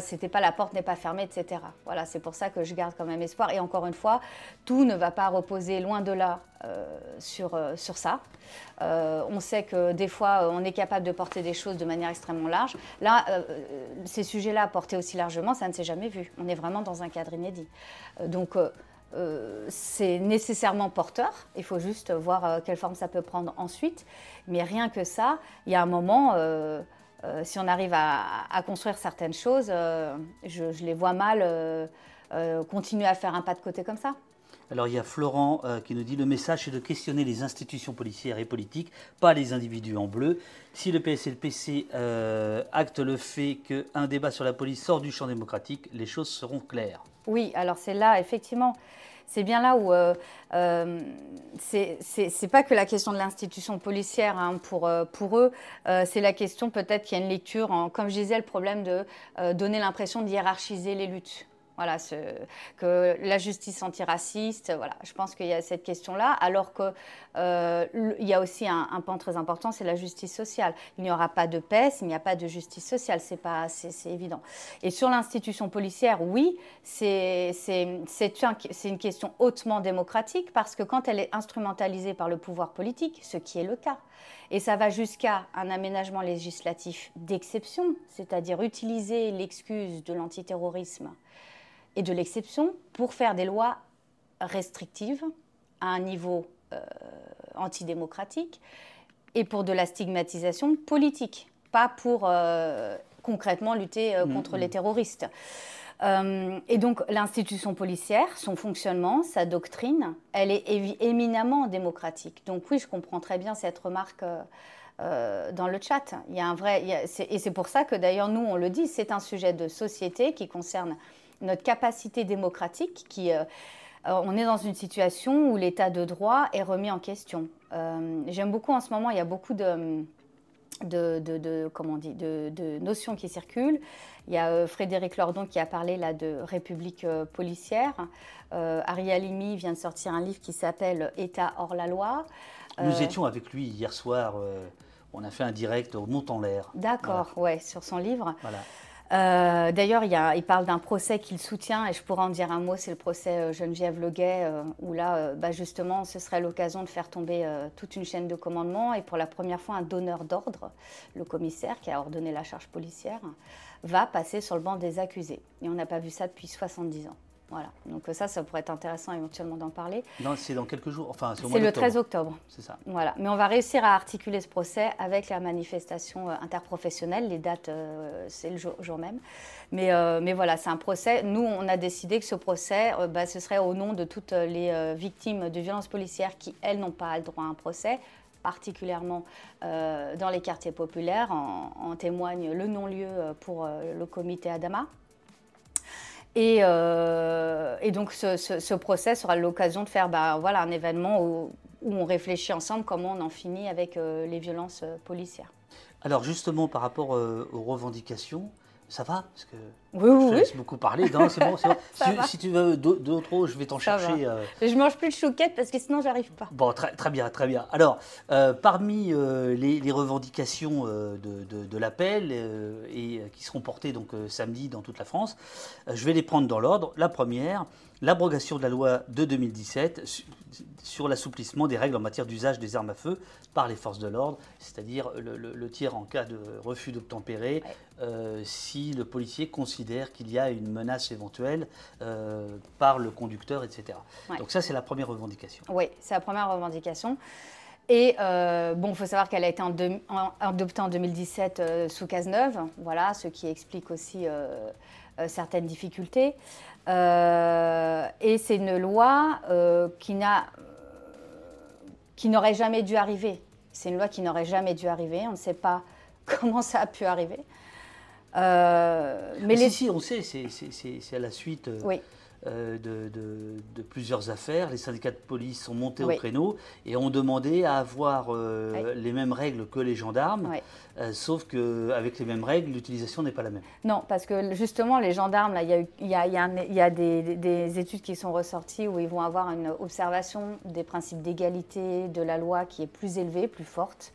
c'était pas la porte n'est pas fermée, etc. Voilà, c'est pour ça que je garde quand même espoir. Et encore une fois, tout ne va pas reposer loin de là euh, sur, euh, sur ça. Euh, on sait que des fois, on est capable de porter des choses de manière extrêmement large. Là, ces sujets-là portés aussi largement, ça ne s'est jamais vu. On est vraiment dans un cadre inédit. donc c'est nécessairement porteur. Il faut juste voir quelle forme ça peut prendre ensuite. Mais rien que ça, il y a un moment. Si on arrive à, construire certaines choses, euh, je, les vois mal euh, continuer à faire un pas de côté comme ça. Alors il y a Florent qui nous dit le message c'est de questionner les institutions policières et politiques, pas les individus en bleu. Si le PS et le PC actent le fait qu'un débat sur la police sort du champ démocratique, les choses seront claires. Oui, alors c'est là effectivement c'est bien là où euh, euh, c'est pas que la question de l'institution policière hein, pour, euh, pour eux, euh, c'est la question peut-être qu'il y a une lecture, en, comme je disais, le problème de donner l'impression de hiérarchiser les luttes. Voilà, que la justice antiraciste, voilà, je pense qu'il y a cette question-là, alors qu'il euh, y a aussi un, un pan très important, c'est la justice sociale. Il n'y aura pas de paix s'il n'y a pas de justice sociale, c'est évident. Et sur l'institution policière, oui, c'est une question hautement démocratique parce que quand elle est instrumentalisée par le pouvoir politique, ce qui est le cas, et ça va jusqu'à un aménagement législatif d'exception, c'est-à-dire utiliser l'excuse de l'antiterrorisme et de l'exception pour faire des lois restrictives à un niveau euh, antidémocratique et pour de la stigmatisation politique, pas pour euh, concrètement lutter euh, mm, contre les mm. terroristes. et donc l'institution policière, son fonctionnement, sa doctrine, elle est éminemment démocratique. Donc oui, je comprends très bien cette remarque. dans le chat. Il y a un vrai, et c'est pour ça que d'ailleurs nous on le dit, c'est un sujet de société qui concerne notre capacité démocratique qui... Euh, euh, on est dans une situation où l'état de droit est remis en question. Euh, j'aime beaucoup en ce moment, il y a beaucoup de, de, comment on dit, de, notions qui circulent. Il y a Frédéric Lordon qui a parlé là de république policière. Ariel Limi vient de sortir un livre qui s'appelle État hors la loi. Nous étions avec lui hier soir. on a fait un direct au Mont en l'air. D'accord, ouais, sur son livre. Voilà. Euh, d'ailleurs, il, parle d'un procès qu'il soutient, et je pourrais en dire un mot, c'est le procès euh, Geneviève Leguet, euh, où là, bah, justement, ce serait l'occasion de faire tomber toute une chaîne de commandement, et pour la première fois, un donneur d'ordre, le commissaire qui a ordonné la charge policière, va passer sur le banc des accusés. Et on n'a pas vu ça depuis 70 ans. Voilà. Donc ça, ça pourrait être intéressant éventuellement d'en parler. Non, c'est dans quelques jours. Enfin, c'est le 13 octobre. C'est ça. Voilà. Mais on va réussir à articuler ce procès avec la manifestation euh, interprofessionnelle. Les dates, euh, c'est le jour, même. Mais, euh, mais voilà, c'est un procès. Nous, on a décidé que ce procès, bah, ce serait au nom de toutes les victimes de violences policières qui, elles, n'ont pas le droit à un procès particulièrement dans les quartiers populaires. En, en témoigne le non-lieu pour le comité Adama, euh, et, donc ce, procès sera l'occasion de faire bah, voilà, un événement où, on réfléchit ensemble comment on en finit avec euh, les violences euh, policières. Alors justement par rapport aux revendications, ça va? Parce que Oui, oui, Je te oui. laisse beaucoup parler. Non, c'est bon, c'est bon. Si, tu veux d'au- d'autres je vais t'en chercher. euh, je mange plus de chouquette parce que sinon, j'arrive pas. Bon, très, très bien, très bien. Alors, euh, parmi euh, les, les revendications euh, de, de- de l'appel et qui seront portées donc samedi dans toute la France, je vais les prendre dans l'ordre. La première, l'abrogation de la loi de 2017 su- sur l'assouplissement des règles en matière d'usage des armes à feu par les forces de l'ordre, c'est-à-dire le, le- le tir en cas de refus d'obtempérer, euh, si le policier considère qu'il y a une menace éventuelle euh, par le conducteur, etc. Ouais. Donc ça, c'est la première revendication. Oui, c'est la première revendication. Et euh, bon, il faut savoir qu'elle a été en deux- en- adoptée en 2017 euh, sous Cazeneuve, voilà, ce qui explique aussi euh, certaines difficultés. Euh, et c'est une loi euh, qui n'a, qui n'aurait jamais dû arriver. C'est une loi qui n'aurait jamais dû arriver. On ne sait pas comment ça a pu arriver. Euh, mais Mais les... si, si, on sait, c'est- à la suite Oui, euh, de, de- de plusieurs affaires. Les syndicats de police sont montés Oui. au créneau et ont demandé à avoir euh, Oui. les mêmes règles que les gendarmes, oui. euh, sauf qu'avec les mêmes règles, l'utilisation n'est pas la même. Non, parce que justement, les gendarmes, il y a, eu- il y a- il y a un- il y a des, des- des études qui sont ressorties où ils vont avoir une observation des principes d'égalité de la loi qui est plus élevée, plus forte.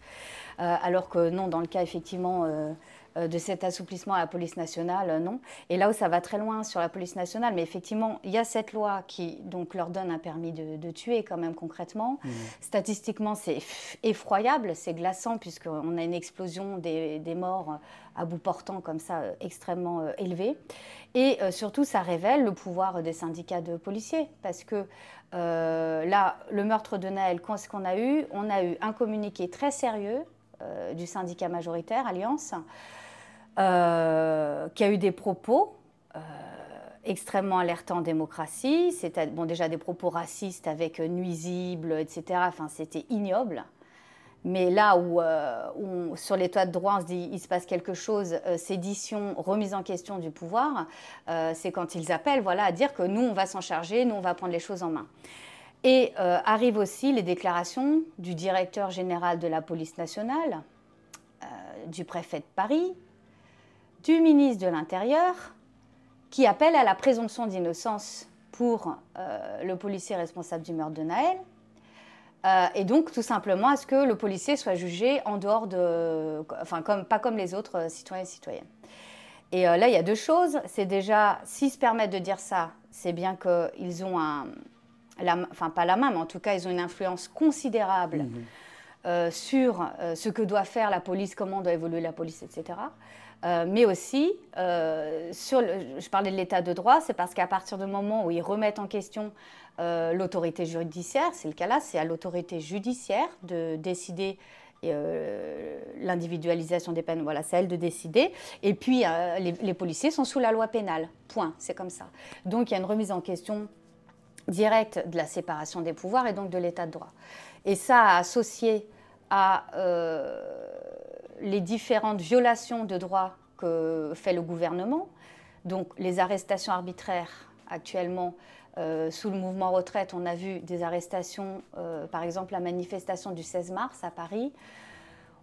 Alors que non, dans le cas effectivement de cet assouplissement à la police nationale, euh, non. Et là où ça va très loin sur la police nationale, mais effectivement, il y a cette loi qui donc leur donne un permis de, de tuer quand même concrètement. Statistiquement, c'est effroyable, c'est glaçant puisqu'on a une explosion des, des morts à bout portant comme ça euh, extrêmement euh, élevée. Et euh, surtout, ça révèle le pouvoir des syndicats de policiers parce que euh, là, le meurtre de Naël, qu'est-ce qu'on a eu? On a eu un communiqué très sérieux euh, du syndicat majoritaire, Alliance, euh, qui a eu des propos euh, extrêmement alertants en démocratie. C'était bon, déjà des propos racistes avec euh, nuisibles, etc. Enfin, c'était ignoble. Mais là où, sur l'état de droit, on se dit il se passe quelque chose, sédition, remise en question du pouvoir, c'est quand ils appellent voilà, à dire que nous, on va s'en charger, nous, on va prendre les choses en main. Et arrivent aussi les déclarations du directeur général de la police nationale, du préfet de Paris, du ministre de l'Intérieur, qui appelle à la présomption d'innocence pour euh, le policier responsable du meurtre de Naël. Euh, et donc, tout simplement, à ce que le policier soit jugé en dehors de. Enfin, comme, pas comme les autres euh, citoyens et citoyennes. Et euh, là, il y a deux choses. C'est déjà, s'ils se permettent de dire ça, c'est bien qu'ils ont un. La, enfin, pas la main, mais en tout cas, ils ont une influence considérable euh, sur ce que doit faire la police, comment doit évoluer la police, etc. Euh, mais aussi, euh, sur je parlais de l'état de droit, c'est parce qu'à partir du moment où ils remettent en question euh, l'autorité judiciaire, c'est le cas là, c'est à l'autorité judiciaire de décider l'individualisation des peines, voilà, c'est à elle de décider. Et puis, les, les policiers sont sous la loi pénale, point, c'est comme ça. Donc, il y a une remise en question directe de la séparation des pouvoirs et donc de l'état de droit. Et ça, associé à les différentes violations de droits que fait le gouvernement, donc les arrestations arbitraires actuellement, euh, sous le mouvement retraite, on a vu des arrestations, euh, par exemple la manifestation du 16 mars à Paris,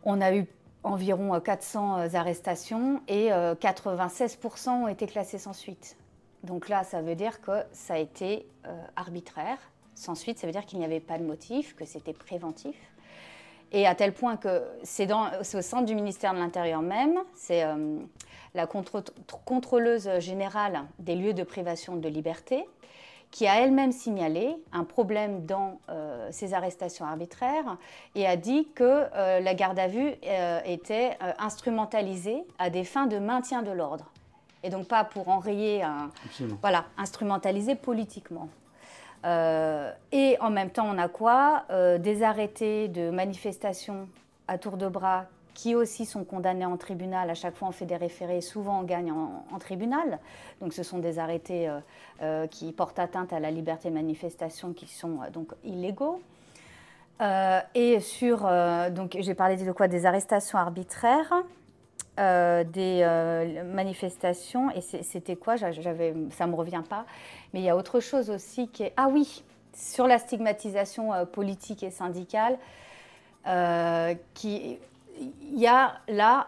on a eu environ euh, 400 arrestations et euh, 96% ont été classés sans suite. Donc là, ça veut dire que ça a été euh, arbitraire. Sans suite, ça veut dire qu'il n'y avait pas de motif, que c'était préventif. Et à tel point que c'est au centre du ministère de l'Intérieur même, c'est euh, la contre- contrôleuse générale des lieux de privation de liberté qui a elle-même signalé un problème dans euh, ces arrestations arbitraires et a dit que euh, la garde à vue euh, était euh, instrumentalisée à des fins de maintien de l'ordre. Et donc pas pour enrayer un, Absolument. voilà, instrumentalisé politiquement. Euh, et en même temps, on a quoi? Euh, Des arrêtés de manifestations à tour de bras qui aussi sont condamnés en tribunal. À chaque fois, on fait des référés, souvent on gagne en, tribunal. Donc ce sont des arrêtés euh, qui portent atteinte à la liberté de manifestation qui sont donc illégaux. Et sur, donc j'ai parlé de quoi? Des arrestations arbitraires, euh, des euh, manifestations, et c'était quoi? J'a- J'avais, ça me revient pas. Mais il y a autre chose aussi qui est ah oui, sur la stigmatisation euh, politique et syndicale, qui il y a là,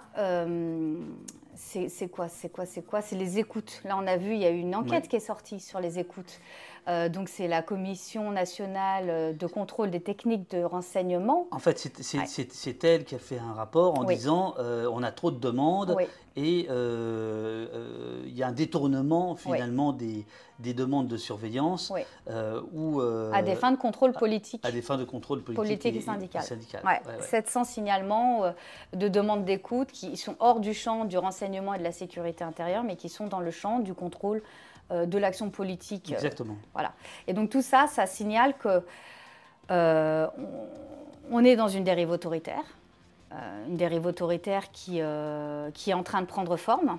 c'est quoi, c'est quoi, c'est quoi? C'est les écoutes. Là, on a vu, il y a eu une enquête qui est sortie sur les écoutes. Euh, donc, c'est la Commission nationale de contrôle des techniques de renseignement. En fait, c'est elle qui a fait un rapport en disant euh, on a trop de demandes et euh, il y a un détournement finalement des, des, demandes de surveillance. ou, à des fins de contrôle politique. À, des fins de contrôle politique, politique et, syndical. 700 signalements de demandes d'écoute qui sont hors du champ du renseignement et de la sécurité intérieure, mais qui sont dans le champ du contrôle euh, de l'action politique. Euh, Exactement. voilà. Et donc tout ça, ça signale que euh, on est dans une dérive autoritaire, une dérive autoritaire qui, qui est en train de prendre forme,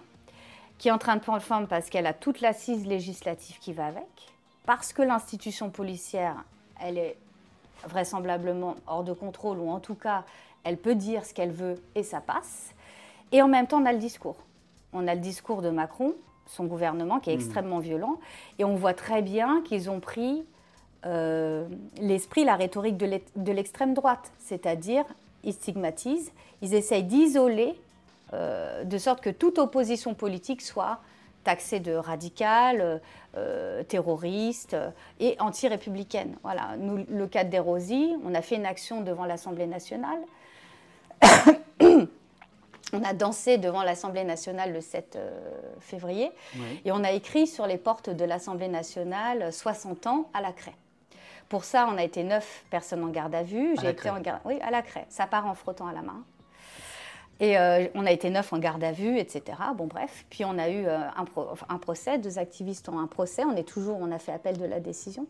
qui est en train de prendre forme parce qu'elle a toute l'assise législative qui va avec, parce que l'institution policière, elle est vraisemblablement hors de contrôle, ou en tout cas, elle peut dire ce qu'elle veut et ça passe. Et en même temps, on a le discours. On a le discours de Macron son gouvernement, qui est hmm. extrêmement violent. Et on voit très bien qu'ils ont pris euh, l'esprit, la rhétorique de l'extrême droite, c'est-à-dire ils stigmatisent, ils essayent d'isoler euh, de sorte que toute opposition politique soit taxée de radicale, euh, terroriste et anti-républicaine. Voilà, nous, le cas de Desrosiers, on a fait une action devant l'Assemblée nationale. On a dansé devant l'Assemblée nationale le 7 euh, février et on a écrit sur les portes de l'Assemblée nationale 60 ans à la craie. Pour ça, on a été neuf personnes en garde à vue. J'ai été en garde, oui, à la craie. Ça part en frottant à la main. Et euh, on a été neuf en garde à vue, etc. Bon, bref. Puis on a eu euh, un, procès. Deux activistes ont un procès. On est toujours, on a fait appel de la décision.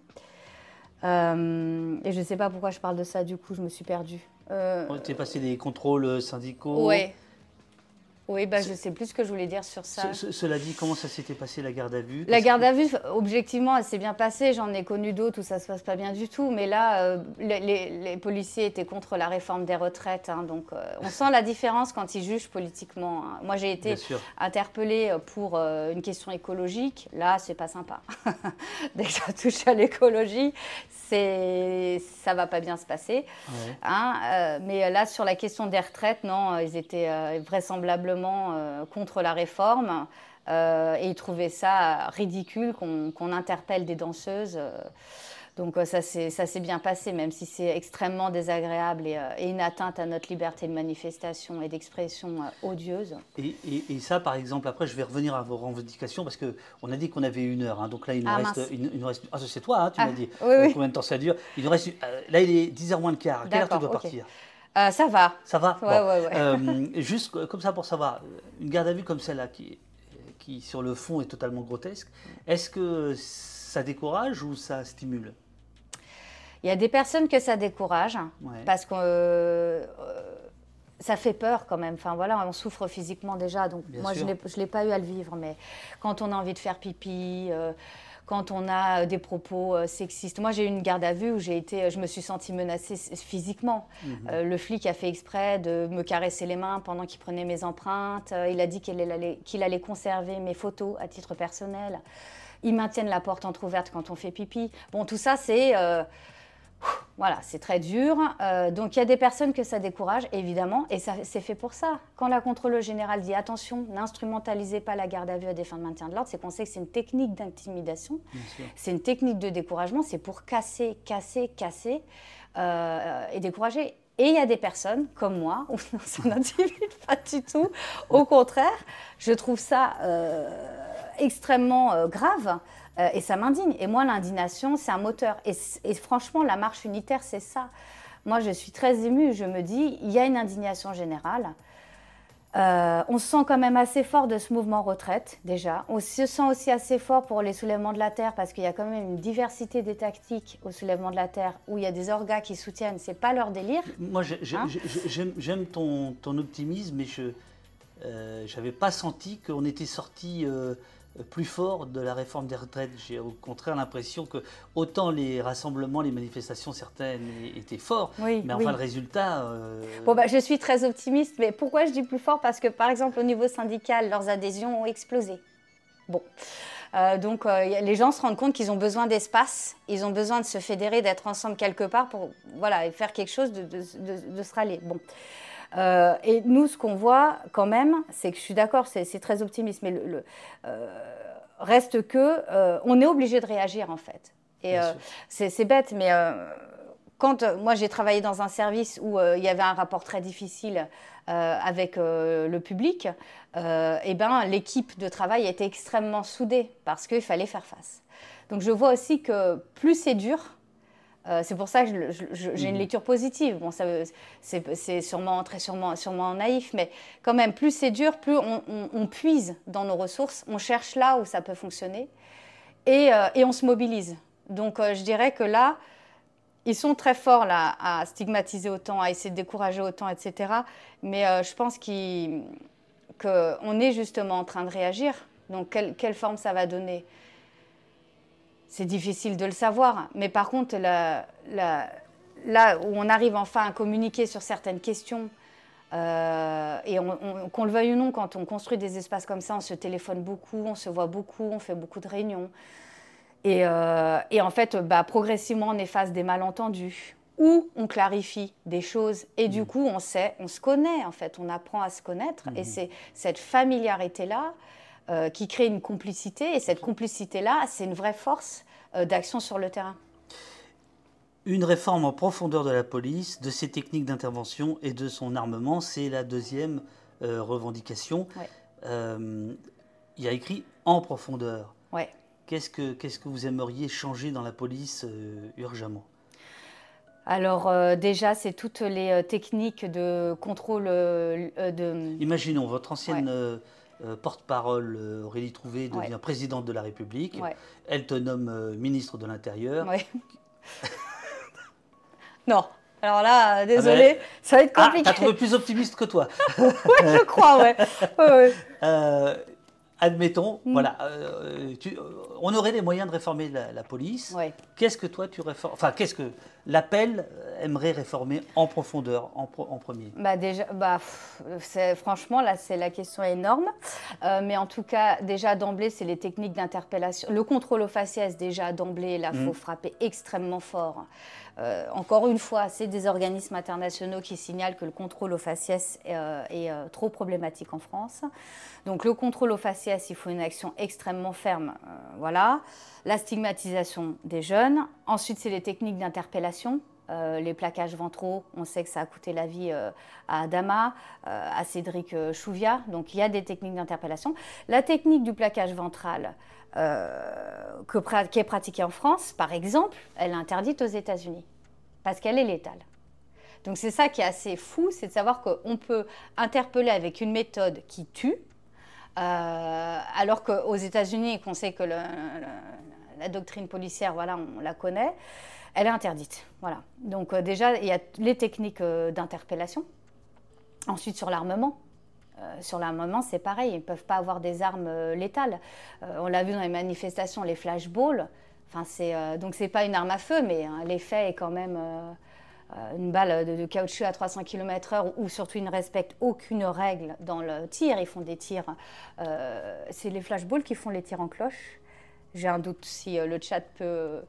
et je ne sais pas pourquoi je parle de ça. Du coup, je me suis perdue. on était passé des contrôles syndicaux. Oui. Oui, bah, je sais plus ce que je voulais dire sur ça. cela dit, comment ça s'était passé la garde à vue? La garde à vue, objectivement, elle s'est bien passée. J'en ai connu d'autres où ça ne se passe pas bien du tout. Mais là, euh, les, policiers étaient contre la réforme des retraites. Hein, donc, euh, on sent la différence quand ils jugent politiquement. Hein. Moi, j'ai été interpellée pour euh, une question écologique. Là, c'est pas sympa. Dès que ça touche à l'écologie, c'est ça va pas bien se passer. Hein, mais là, sur la question des retraites, non, ils étaient vraisemblablement euh, contre la réforme euh, et ils trouvaient ça ridicule qu'on interpelle des danseuses. Euh. Donc ça s'est bien passé, même si c'est extrêmement désagréable et, une atteinte à notre liberté de manifestation et d'expression odieuse. Et, ça, par exemple, après, je vais revenir à vos revendications parce qu'on a dit qu'on avait une heure. Hein. donc là, il nous ah, reste, il, reste... Ah, c'est toi, hein, tu m'as ah, dit. Combien de temps ça dure? Il nous reste... Là, il est 10h moins le quart. Quelle heure tu dois partir? Euh, ça va. Ça va ouais, euh, Juste comme ça pour savoir, une garde à vue comme celle-là, qui, qui sur le fond est totalement grotesque, est-ce que ça décourage ou ça stimule? Il y a des personnes que ça décourage, parce que euh, ça fait peur quand même. Enfin voilà, on souffre physiquement déjà, donc moi je ne l'ai pas eu à le vivre, mais quand on a envie de faire pipi quand on a euh, des propos euh, sexistes. Moi, j'ai eu une garde à vue où j'ai été, euh, je me suis sentie menacée physiquement. Mhm. le flic a fait exprès de me caresser les mains pendant qu'il prenait mes empreintes. il a dit qu'il allait, allait, conserver mes photos à titre personnel. Ils maintiennent la porte entrouverte quand on fait pipi. Bon, tout ça, c'est voilà, c'est très dur. Euh, donc il y a des personnes que ça décourage, évidemment, et c'est fait pour ça. Quand la contrôleuse générale dit attention, n'instrumentalisez pas la garde à vue à des fins de maintien de l'ordre, c'est qu'on sait que c'est une technique d'intimidation, c'est une technique de découragement, c'est pour casser, casser, casser euh, et décourager. Et il y a des personnes comme moi, où ça n'intimide pas du tout. Au contraire, je trouve ça euh, extrêmement grave. Euh, et ça m'indigne. Et moi, l'indignation, c'est un moteur. Et, franchement, la marche unitaire, c'est ça. Moi, je suis très émue. Je me dis, il y a une indignation générale. Euh, on se sent quand même assez fort de ce mouvement retraite, déjà. On se sent aussi assez fort pour les soulèvements de la Terre, parce qu'il y a quand même une diversité des tactiques au soulèvement de la Terre, où il y a des orgas qui soutiennent, c'est pas leur délire. Moi, hein j'aime ton, ton, optimisme, mais je n'avais euh, pas senti qu'on était sorti plus fort de la réforme des retraites. J'ai au contraire l'impression que autant les rassemblements, les manifestations, certaines étaient forts, mais enfin le résultat... Euh, bon, bah, je suis très optimiste, mais pourquoi je dis plus fort? Parce que par exemple au niveau syndical, leurs adhésions ont explosé. Bon. Euh, donc euh, les gens se rendent compte qu'ils ont besoin d'espace, ils ont besoin de se fédérer, d'être ensemble quelque part pour voilà, faire quelque chose, de, de, de, se rallier. Bon. Et nous, ce qu'on voit quand même, c'est que je suis d'accord, c'est très optimiste, mais le, reste que on est obligé de réagir en fait. Et c'est bête, mais quand moi j'ai travaillé dans un service où il y avait un rapport très difficile avec le public, eh ben, l'équipe de travail était extrêmement soudée parce qu'il fallait faire face. Donc je vois aussi que plus c'est dur, euh, c'est pour ça que j'ai une mhm. lecture positive. Bon, c'est sûrement très sûrement, sûrement naïf, mais quand même, plus c'est dur, plus on, puise dans nos ressources, on cherche là où ça peut fonctionner et, euh, et on se mobilise. Donc euh, je dirais que là, ils sont très forts là à stigmatiser autant, à essayer de décourager autant, etc. Mais je pense qu'on est justement en train de réagir. Donc quelle, quelle forme ça va donner? C'est difficile de le savoir. Mais par contre, là où on arrive enfin à communiquer sur certaines questions, euh, et qu'on le veuille ou non, quand on construit des espaces comme ça, on se téléphone beaucoup, on se voit beaucoup, on fait beaucoup de réunions. Et, euh, en fait, bah, progressivement, on efface des malentendus ou on clarifie des choses. Et du mmh. coup, on sait, on se connaît, en fait, on apprend à se connaître. Et mmh. c'est cette familiarité-là euh, qui crée une complicité. Et cette complicité-là, c'est une vraie force euh, d'action sur le terrain. Une réforme en profondeur de la police, de ses techniques d'intervention et de son armement, c'est la deuxième euh, revendication. il y a écrit en profondeur. Ouais. Qu'est-ce que, qu'est-ce que vous aimeriez changer dans la police urgemment? Alors déjà, c'est toutes les techniques de contrôle de... Imaginons votre ancienne euh, porte-parole, euh, Aurélie Trouvé devient présidente de la République. Elle te nomme euh, ministre de l'Intérieur. non. Alors là, désolé, ah ben, ça va être ah, compliqué. Ah, t'as trouvé plus optimiste que toi. oui, je crois, ouais. Admettons, mm. voilà, on aurait les moyens de réformer la, police. Qu'est-ce que toi tu réformes Enfin, qu'est-ce que l'appel aimerait réformer en profondeur, en, premier? Bah déjà, bah, Franchement, là, c'est la question énorme. Euh, mais en tout cas, déjà d'emblée, c'est les techniques d'interpellation. Le contrôle aux faciès, déjà d'emblée, là, il faut mm. frapper extrêmement fort. Euh, encore une fois, c'est des organismes internationaux qui signalent que le contrôle aux faciès euh, est trop problématique en France. Donc le contrôle aux faciès, il faut une action extrêmement ferme. voilà. La stigmatisation des jeunes. Ensuite, c'est les techniques d'interpellation. Euh, les plaquages ventraux, on sait que ça a coûté la vie euh, à Adama, euh, à Cédric Chouvia. Donc il y a des techniques d'interpellation. La technique du plaquage ventral, que, qui est pratiquée en France, par exemple, elle est interdite aux États-Unis parce qu'elle est létale. Donc c'est ça qui est assez fou, c'est de savoir qu'on peut interpeller avec une méthode qui tue, alors qu'aux États-Unis, qu'on sait que la doctrine policière, voilà, on la connaît elle est interdite. Voilà. Donc euh, déjà, il y a les techniques euh, d'interpellation. Ensuite, sur l'armement. Euh, sur l'armement, c'est pareil, ils ne peuvent pas avoir des armes létales. on l'a vu dans les manifestations, les flashballs. Enfin, c'est, donc, pas une arme à feu, mais hein, l'effet est quand même une balle de, de, caoutchouc à 300 km/h, ou surtout ils ne respectent aucune règle dans le tir. Ils font des tirs. c'est les flashballs qui font les tirs en cloche. J'ai un doute si euh, le chat peut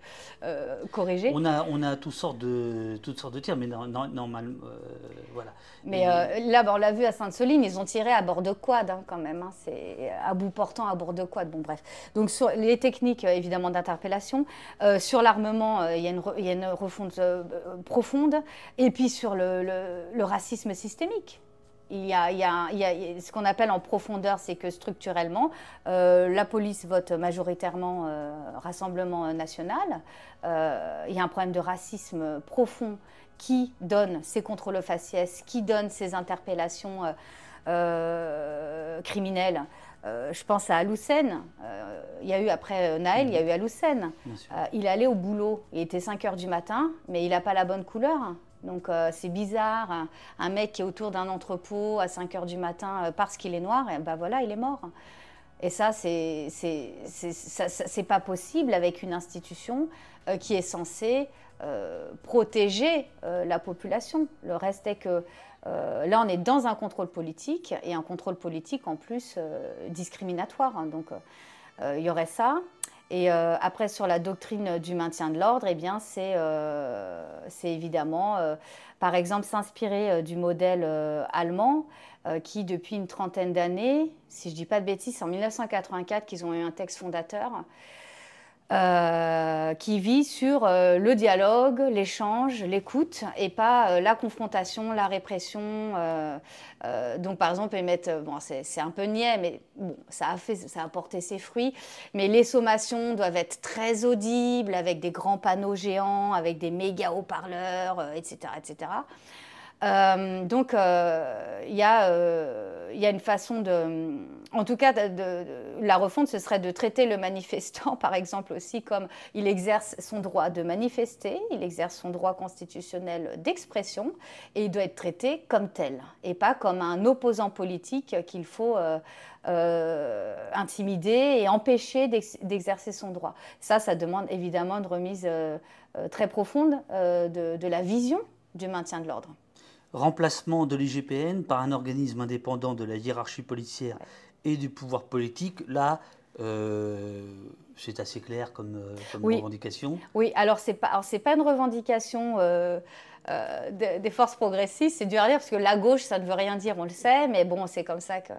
euh, corriger. On a, on a toutes sortes de, toutes sortes de tirs, mais normalement, euh, voilà. Mais là, on l'a vu à Sainte-Soline, ils ont tiré à bord de quad hein, quand même. Hein. c'est à bout portant, à bord de quad. Bon, bref. Donc, sur les techniques, évidemment, d'interpellation. sur l'armement, il y, a une refonte profonde. Et puis sur le, le racisme systémique il y, a, ce qu'on appelle en profondeur, c'est que structurellement, euh, la police vote majoritairement euh, Rassemblement national. Euh, il y a un problème de racisme profond qui donne ces contrôles faciès, qui donne ces interpellations criminelles. je pense à Aloussen. il y a eu après Naël, il y a eu Aloussen. il allait au boulot. Il était 5 heures du matin, mais il n'a pas la bonne couleur. Donc euh, c'est bizarre, un, mec qui est autour d'un entrepôt à 5 heures du matin euh, parce qu'il est noir, et ben voilà, il est mort. Et ça, c'est pas possible avec une institution euh, qui est censée protéger la population. Le reste est que là, on est dans un contrôle politique et un contrôle politique en plus discriminatoire. Donc il y aurait ça. Et après, sur la doctrine du maintien de l'ordre, eh bien, c'est évidemment, par exemple, s'inspirer du modèle allemand qui, depuis une trentaine d'années, si je ne dis pas de bêtises, c'est en 1984 qu'ils ont eu un texte fondateur, euh, qui vit sur euh, le dialogue, l'échange, l'écoute et pas euh, la confrontation, la répression. donc par exemple, mettent, bon, c'est un peu niais, mais bon, ça a, fait, ça a porté ses fruits. Mais les sommations doivent être très audibles, avec des grands panneaux géants, avec des méga haut-parleurs, etc., etc. Euh, donc, euh, il y, euh, y, a une façon de. En tout cas, la refonte, ce serait de traiter le manifestant, par exemple, aussi comme il exerce son droit de manifester, il exerce son droit constitutionnel d'expression, et il doit être traité comme tel, et pas comme un opposant politique qu'il faut. intimider et empêcher d'exercer son droit. Ça, ça demande évidemment une remise très profonde de, de la vision du maintien de l'ordre remplacement de l'IGPN par un organisme indépendant de la hiérarchie policière et du pouvoir politique, là, euh, c'est assez clair comme, euh, revendication. Oui, alors c'est pas, pas une revendication euh, des, forces progressistes, c'est dur à dire parce que la gauche, ça ne veut rien dire, on le sait, mais bon, c'est comme ça que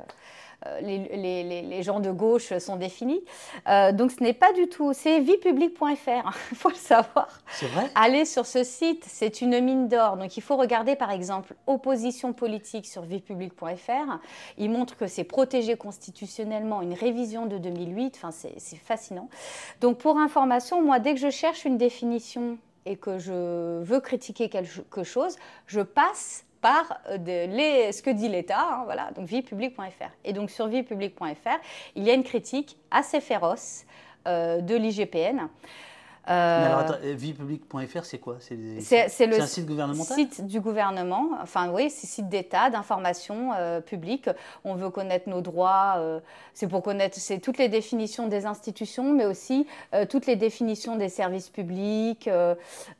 euh, les, gens de gauche sont définis. Euh, donc ce n'est pas du tout, c'est viepublique.fr, il faut le savoir. C'est vrai? Allez sur ce site, c'est une mine d'or. Donc il faut regarder par exemple opposition politique sur viepublique.fr. Il montre que c'est protégé constitutionnellement, une révision de 2008, enfin c'est fascinant. Donc pour information, moi dès que je cherche une définition et que je veux critiquer quelque chose, je passe par euh, ce que dit l'État, hein, voilà, donc viepublique.fr. Et donc sur viepublique.fr, il y a une critique assez féroce euh, de l'IGPN. Euh, alors, attends, viepublique.fr, c'est quoi? C'est le un site gouvernemental? site du gouvernement, enfin oui, c'est site d'État, d'information euh, publique. On veut connaître nos droits, euh, c'est pour connaître toutes les définitions des institutions, mais aussi toutes les définitions des services publics.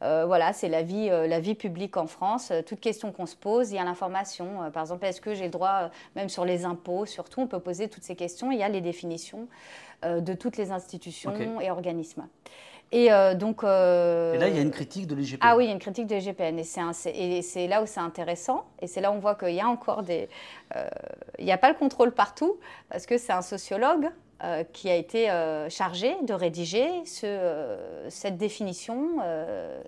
voilà, c'est la vie, la vie publique en France. Toute question qu'on se pose, il y a l'information. par exemple, est-ce que j'ai le droit, même sur les impôts, surtout, on peut poser toutes ces questions. Il y a les définitions de toutes les institutions et organismes. Et euh, donc. Euh, et là, il y a une critique de l'IGPN. Ah oui, il y a une critique de l'IGPN. Et c'est là où c'est intéressant. Et c'est là où on voit qu'il y a encore des. Euh, il n'y a pas le contrôle partout, parce que c'est un sociologue euh, qui a été euh, chargé de rédiger euh, cette définition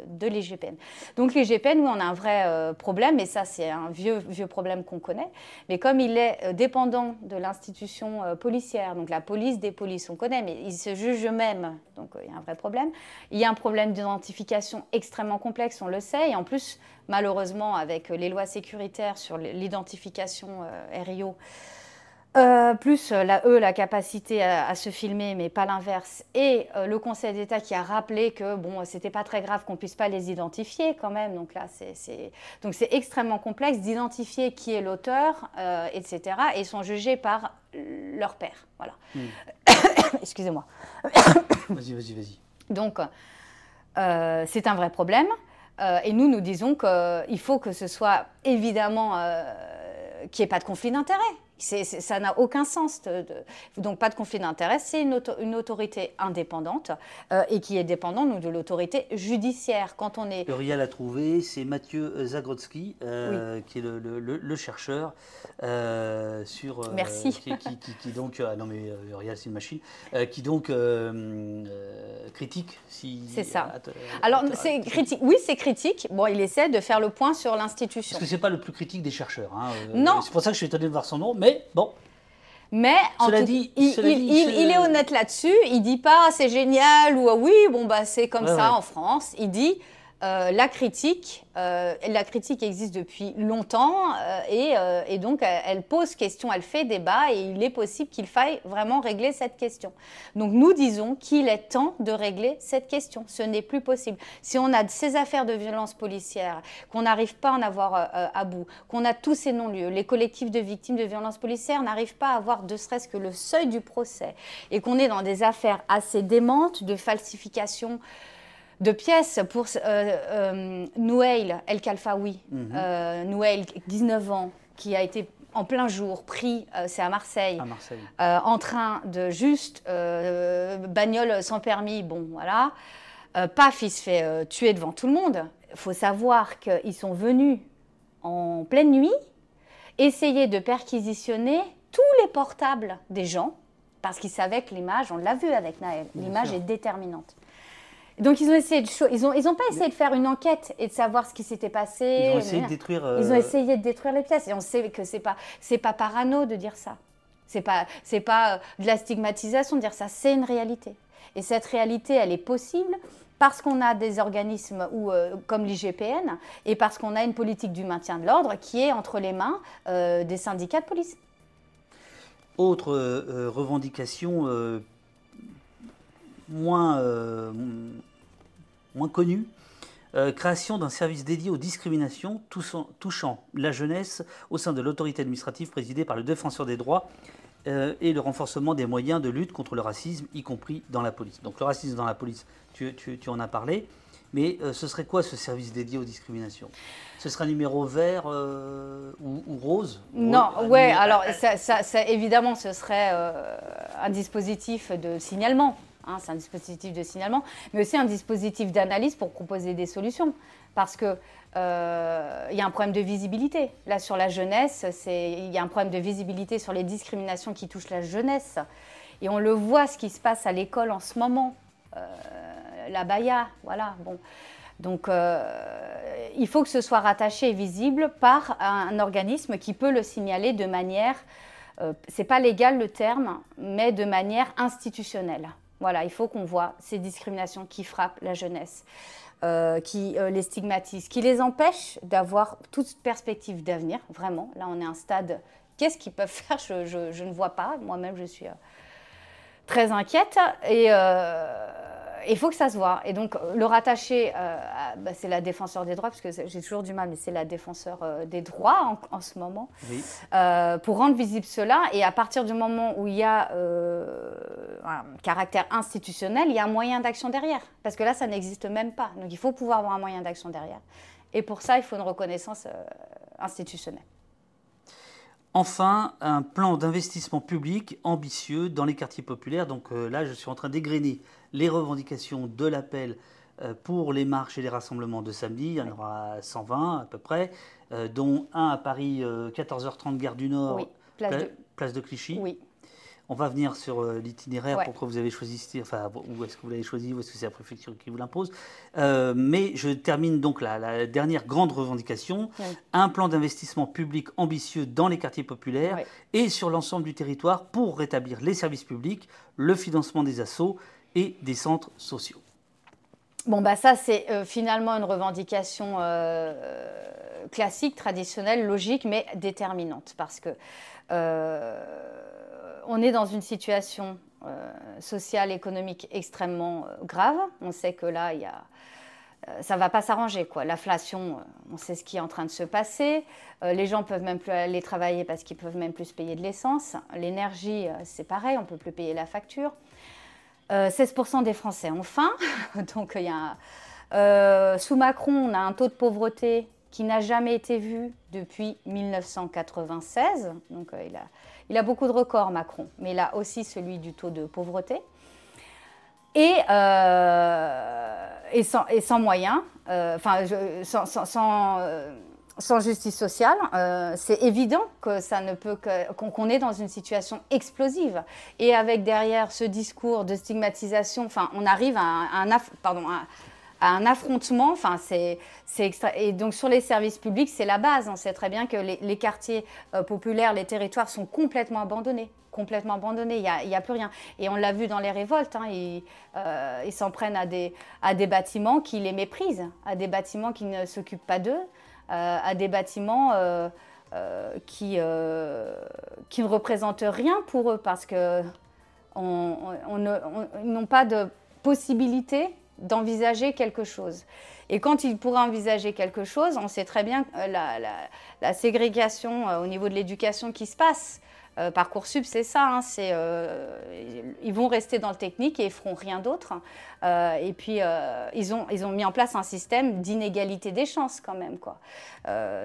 de l'IGPN. Donc l'IGPN, oui, on a un vrai problème, et ça c'est un vieux, vieux problème qu'on connaît, mais comme il est dépendant de l'institution policière, donc la police des polices, on connaît, mais ils se jugent eux-mêmes, donc il y a un vrai problème. Il y a un problème d'identification extrêmement complexe, on le sait, et en plus, malheureusement, avec les lois sécuritaires sur l'identification RIO, euh, plus euh, la, eux, la capacité à, se filmer, mais pas l'inverse, et euh, le Conseil d'État qui a rappelé que bon, c'était pas très grave qu'on puisse pas les identifier quand même. Donc là, c'est donc c'est extrêmement complexe d'identifier qui est l'auteur, etc. Et ils sont jugés par leur père. Voilà. Hmm. Excusez-moi. vas-y, vas-y, vas-y. Donc c'est un vrai problème. et nous, nous disons qu'il faut que ce soit évidemment qu'il n'y ait pas de conflit d'intérêts ça n'a aucun sens. donc pas de conflit d'intérêt, c'est une, autorité indépendante euh, et qui est dépendante de l'autorité judiciaire. Quand on est... Uriel a trouvé, c'est Mathieu Zagrodzki, euh, qui est le, chercheur euh, sur... Merci. Qui, donc... Ah non mais Uriel c'est une machine. qui donc critique si... C'est ça. Alors c'est critique. Oui c'est critique. Bon il essaie de faire le point sur l'institution. Parce que c'est pas le plus critique des chercheurs. Hein. non. C'est pour ça que je suis étonné de voir son nom, mais bon. Mais en tout, dit, il, il, est honnête là-dessus. Il dit pas c'est génial ou oui bon bah c'est comme ça en France. Il dit euh, la critique, euh, la critique existe depuis longtemps euh, et, donc elle pose question, elle fait débat et il est possible qu'il faille vraiment régler cette question. Donc nous disons qu'il est temps de régler cette question. Ce n'est plus possible. Si on a ces affaires de violence policière, qu'on n'arrive pas à en avoir à bout, qu'on a tous ces non-lieux, les collectifs de victimes de violences policières n'arrivent pas à avoir de serait-ce que le seuil du procès et qu'on est dans des affaires assez démentes de falsification de pièces pour euh, euh, Nouail El Khalfaoui, mhm. euh, Nouail, 19 ans, qui a été en plein jour, pris, euh, c'est à Marseille, À Marseille. euh, en train de juste euh, bagnole sans permis, bon voilà. Paf, il se fait tuer devant tout le monde. Il faut savoir qu'ils sont venus en pleine nuit essayer de perquisitionner tous les portables des gens parce qu'ils savaient que l'image, on l'a vu avec Naël, l'image est déterminante. Donc ils ont essayé de ils ont ils ont pas essayé de faire une enquête et de savoir ce qui s'était passé. Ils ont essayé de détruire. ils ont euh, essayé de détruire les pièces et on sait que c'est pas c'est pas parano de dire ça. C'est pas c'est pas euh, de la stigmatisation de dire ça, c'est une réalité. Et cette réalité, elle est possible parce qu'on a des organismes euh, comme l'IGPN et parce qu'on a une politique du maintien de l'ordre qui est entre les mains euh, des syndicats de police. Autre euh, euh, revendication euh, moins, euh, moins connue, euh, création d'un service dédié aux discriminations touchant, la jeunesse au sein de l'autorité administrative présidée par le défenseur des droits euh, et le renforcement des moyens de lutte contre le racisme, y compris dans la police. Donc le racisme dans la police, tu, tu- tu en as parlé, mais euh, ce serait quoi ce service dédié aux discriminations? Ce serait un numéro vert euh, ou, ou rose Non, un ouais, numéro- alors ça, ça- ça, évidemment, ce serait euh, un dispositif de signalement. Hein, c'est un dispositif de signalement, mais aussi un dispositif d'analyse pour proposer des solutions. Parce que euh, y a un problème de visibilité. Là, sur la jeunesse, il y a un problème de visibilité sur les discriminations qui touchent la jeunesse. Et on le voit, ce qui se passe à l'école en ce moment. Euh, la Baïa, voilà. Donc, euh, il faut que ce soit rattaché et visible par un organisme qui peut le signaler de manière, euh, c'est pas légal le terme, mais de manière institutionnelle. Voilà, il faut qu'on voit ces discriminations qui frappent la jeunesse, euh, qui euh, les stigmatisent, qui les empêchent d'avoir toute perspective d'avenir, vraiment. Là, on est à un stade, qu'est-ce qu'ils peuvent faire? Je, ne vois pas. Moi-même, je suis euh, très inquiète. Et il faut que ça se voit. Et donc, euh, le rattacher, euh, à- bah, c'est la défenseur des droits, parce que j'ai toujours du mal, mais c'est la défenseur euh, des droits en, en ce moment, Oui. euh, pour rendre visible cela. Et à partir du moment où il y a un caractère institutionnel, il y a un moyen d'action derrière. Parce que là, ça n'existe même pas. Donc, il faut pouvoir avoir un moyen d'action derrière. Et pour ça, il faut une reconnaissance institutionnelle. Enfin, un plan d'investissement public ambitieux dans les quartiers populaires. Donc euh, là, je suis en train d'égrener les revendications de l'appel euh, pour les marches et les rassemblements de samedi. Il y en aura 120 à peu près, euh, dont un à Paris, euh, 14h30 gare du Nord, Oui, place pla- de... place de Clichy. Oui. On va venir sur euh, l'itinéraire, Ouais. pourquoi vous avez choisi, enfin, où est-ce que vous l'avez choisi, ou est-ce que c'est la préfecture qui vous l'impose. Euh, mais je termine donc la, la dernière grande revendication, Oui. un plan d'investissement public ambitieux dans les quartiers populaires et sur l'ensemble du territoire pour rétablir les services publics, le financement des assos et des centres sociaux. Bon, bah ça, c'est euh, finalement une revendication euh, classique, traditionnelle, logique, mais déterminante. Parce que euh, on est dans une situation euh, sociale, économique extrêmement euh, grave. On sait que là, euh, Ça ne va pas s'arranger. L'inflation, on sait ce qui est en train de se passer. Les gens peuvent même plus aller travailler parce qu'ils peuvent même plus payer de l'essence. L'énergie, c'est pareil, on peut plus payer la facture. Euh, 16% des Français ont faim. Donc, y a, sous Macron, on a un taux de pauvreté qui n'a jamais été vu depuis 1996. Donc, il, a, il a beaucoup de records, Macron, mais il a aussi celui du taux de pauvreté. Et, euh, sans, moyens, euh, enfin, euh, sans justice sociale, c'est évident que ça ne peut qu'on est dans une situation explosive. Et avec derrière ce discours de stigmatisation, enfin, on arrive à un, un affrontement. Enfin, c'est extra- Et donc sur les services publics, c'est la base. On sait très bien que les, quartiers euh, populaires, les territoires sont complètement abandonnés. Complètement abandonnés, il n'y a, plus rien. Et on l'a vu dans les révoltes, hein, ils euh, ils s'en prennent à des, bâtiments qui les méprisent, à des bâtiments qui ne s'occupent pas d'eux, euh, à des bâtiments qui, ne représentent rien pour eux parce que on, on- on ne- on- ils n'ont pas de possibilité d'envisager quelque chose. Et quand ils pourraient envisager quelque chose, on sait très bien euh, la, la- ségrégation euh, au niveau de l'éducation qui se passe Euh, Parcoursup, c'est ça. hein, euh, ils vont rester dans le technique et ils feront rien d'autre. Et puis, ils, ont, ils ont mis en place un système d'inégalité des chances quand même. Quoi.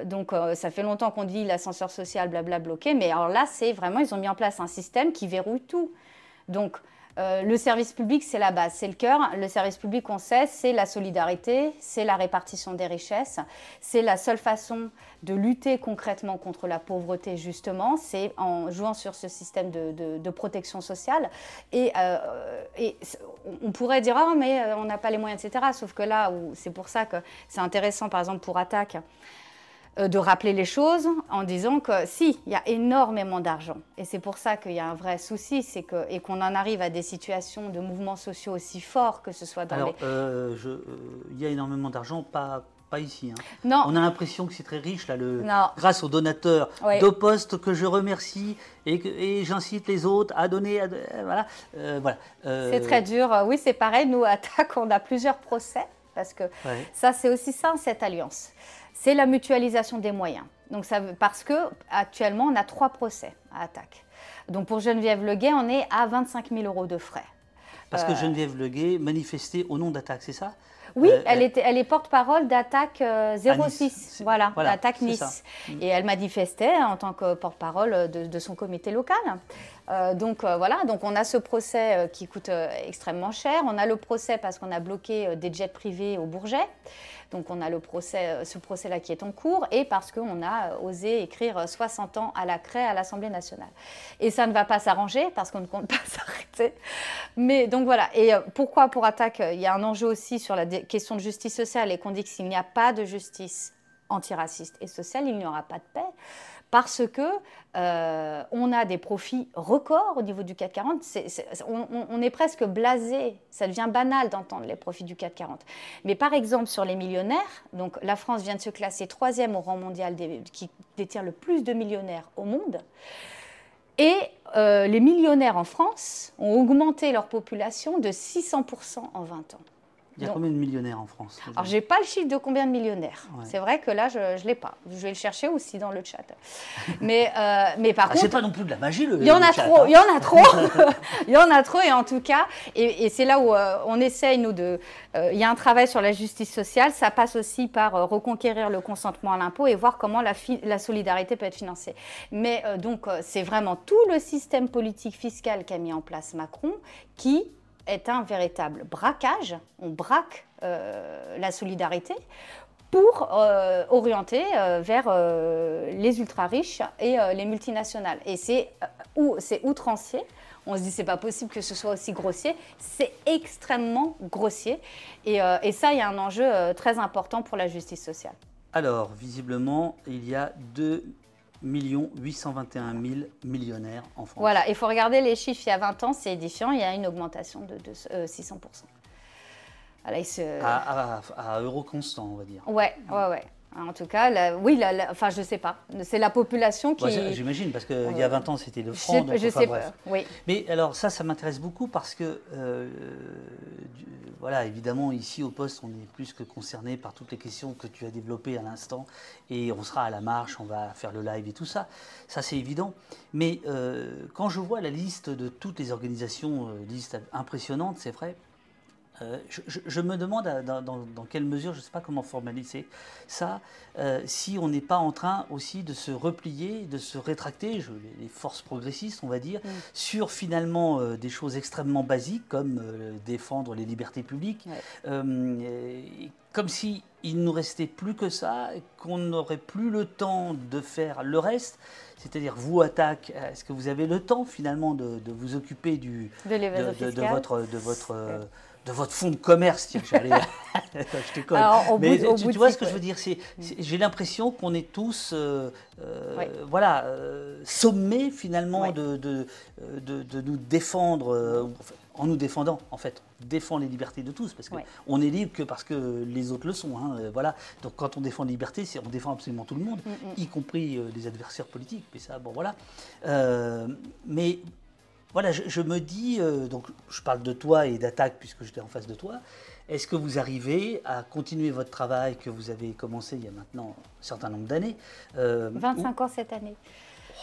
Donc, ça fait longtemps qu'on dit l'ascenseur social, blabla, bloqué. Mais alors là, c'est vraiment, ils ont mis en place un système qui verrouille tout. Donc, euh, le service public, c'est la base, c'est le cœur. Le service public, on sait, c'est la solidarité, c'est la répartition des richesses. C'est la seule façon de lutter concrètement contre la pauvreté, justement, c'est en jouant sur ce système de, de- protection sociale. Et, euh, on pourrait dire, ah, mais euh, on n'a pas les moyens, etc. Sauf que là, c'est pour ça que c'est intéressant, par exemple, pour Attaque, de rappeler les choses en disant que si, il y a énormément d'argent. Et c'est pour ça qu'il y a un vrai souci, c'est que, et qu'on en arrive à des situations de mouvements sociaux aussi forts, que ce soit dans Alors, euh, je- euh, il y a énormément d'argent, pas, pas ici. hein. les... Non, On a l'impression que c'est très riche, là, le, non. grâce aux donateurs Ouais. d'Opost que je remercie et, que- et j'incite les autres à donner. à- euh, voilà. euh, voilà. Euh, C'est très dur. Euh, Oui, c'est pareil. Nous, à TAC, on a plusieurs procès parce que ouais. ça, c'est aussi ça, cette alliance. C'est la mutualisation des moyens. Donc, ça, parce que actuellement, on a trois procès à attaque. Donc, pour Geneviève Leguet, on est à 25 000 euros de frais. Parce que Euh, Geneviève Leguet manifestait au nom d'Attaque, c'est ça? Oui, Euh, elle, euh, était, elle est porte-parole d'Attaque euh, 06, Nice. voilà, Voilà, d'Attaque c'est Nice. Mm. Et elle manifestait en tant que porte-parole de, de son comité local. Euh, donc euh, voilà, donc on a ce procès euh, qui coûte euh, extrêmement cher. On a le procès parce qu'on a bloqué euh, des jets privés au Bourget. Donc on a euh, ce procès-là qui est en cours et parce qu'on a euh, osé écrire euh, 60 ans à la craie à l'Assemblée nationale. Et ça ne va pas s'arranger parce qu'on ne compte pas s'arrêter. Mais donc voilà. Et euh, pourquoi pour attaque euh, Il y a un enjeu aussi sur la question de justice sociale et qu'on dit que s'il n'y a pas de justice antiraciste et sociale, il n'y aura pas de paix. Parce que euh, on a des profits records au niveau du CAC 40. C'est- c'est- on, est presque blasé. Ça devient banal d'entendre les profits du CAC 40. Mais par exemple, sur les millionnaires, donc la France vient de se classer troisième au rang mondial qui détient le plus de millionnaires au monde. Et euh, les millionnaires en France ont augmenté leur population de 600% en 20 ans. Il y a Donc- combien de millionnaires en France Alors, j'ai pas le chiffre de combien de millionnaires. Ouais. C'est vrai que là, je ne l'ai pas. Je vais le chercher aussi dans le chat. Mais, euh, mais par Ah, c'est contre, pas non plus de la magie, le il y en a chat, trop, hein. il y en a trop, il y en a trop et en tout cas, et, et c'est là où euh, on essaye nous de, euh, il y a un travail sur la justice sociale, ça passe aussi par reconquérir le consentement à l'impôt et voir comment la, solidarité peut être financée. Mais donc c'est vraiment tout le système politique fiscal qu'a mis en place Macron qui est un véritable braquage. On braque euh, la solidarité pour euh, orienter euh, vers les ultra riches et les multinationales. Et c'est ou outrancier. On se dit c'est pas possible que ce soit aussi grossier. C'est extrêmement grossier. Et, et ça, il y a un enjeu très important pour la justice sociale. Alors, visiblement, il y a 2 821 000 millionnaires en France. Voilà, il faut regarder les chiffres il y a 20 ans, c'est édifiant. Il y a une augmentation de, de, euh, 600%. Voilà, il se... À, à- à euro constant, on va dire. Ouais, ouais, ouais. En tout cas, la- oui, la- la- enfin, je sais pas. C'est la population qui. Bah, J'imagine, parce qu'il y a 20 ans, c'était le je franc. sais, donc, je enfin, sais pas. Oui. Mais alors ça, ça m'intéresse beaucoup parce que, euh, du- voilà, évidemment, ici au poste, on est plus que concerné par toutes les questions que tu as développées à l'instant, et on sera à la marche, on va faire le live et tout ça, ça c'est évident. Mais euh, quand je vois la liste de toutes les organisations, euh, liste impressionnante, c'est vrai, euh, je, je- je me demande dans, dans- dans quelle mesure, je ne sais pas comment formaliser ça, euh, si on n'est pas en train aussi de se replier, de se rétracter, je- les, forces progressistes, on va dire, Mm. sur finalement euh, des choses extrêmement basiques comme défendre les libertés publiques, et comme si il nous restait plus que ça, qu'on n'aurait plus le temps de faire le reste. C'est-à-dire, vous, attaque, est-ce que vous avez le temps finalement de, de vous occuper du, De votre, de, votre, de votre fonds de commerce. Tiens, j'allais-. Alors, Mais bout- tu, bout tu vois ce que je veux dire c'est, c'est- J'ai l'impression qu'on est tous, euh, euh, voilà, euh, sommés finalement Ouais. de, de, de- de nous défendre, en nous défendant, en fait, on défend les libertés de tous, parce qu'on Ouais. est libre que parce que les autres le sont. hein, voilà. Donc quand on défend la liberté, c'est, on défend absolument tout le monde, Mm, mm. y compris les adversaires politiques. Mais ça, bon voilà. Mais voilà, je, je me dis, euh, donc je parle de toi et d'attaque puisque j'étais en face de toi. Est-ce que vous arrivez à continuer votre travail que vous avez commencé il y a maintenant un certain nombre d'années euh, 25 ans cette année.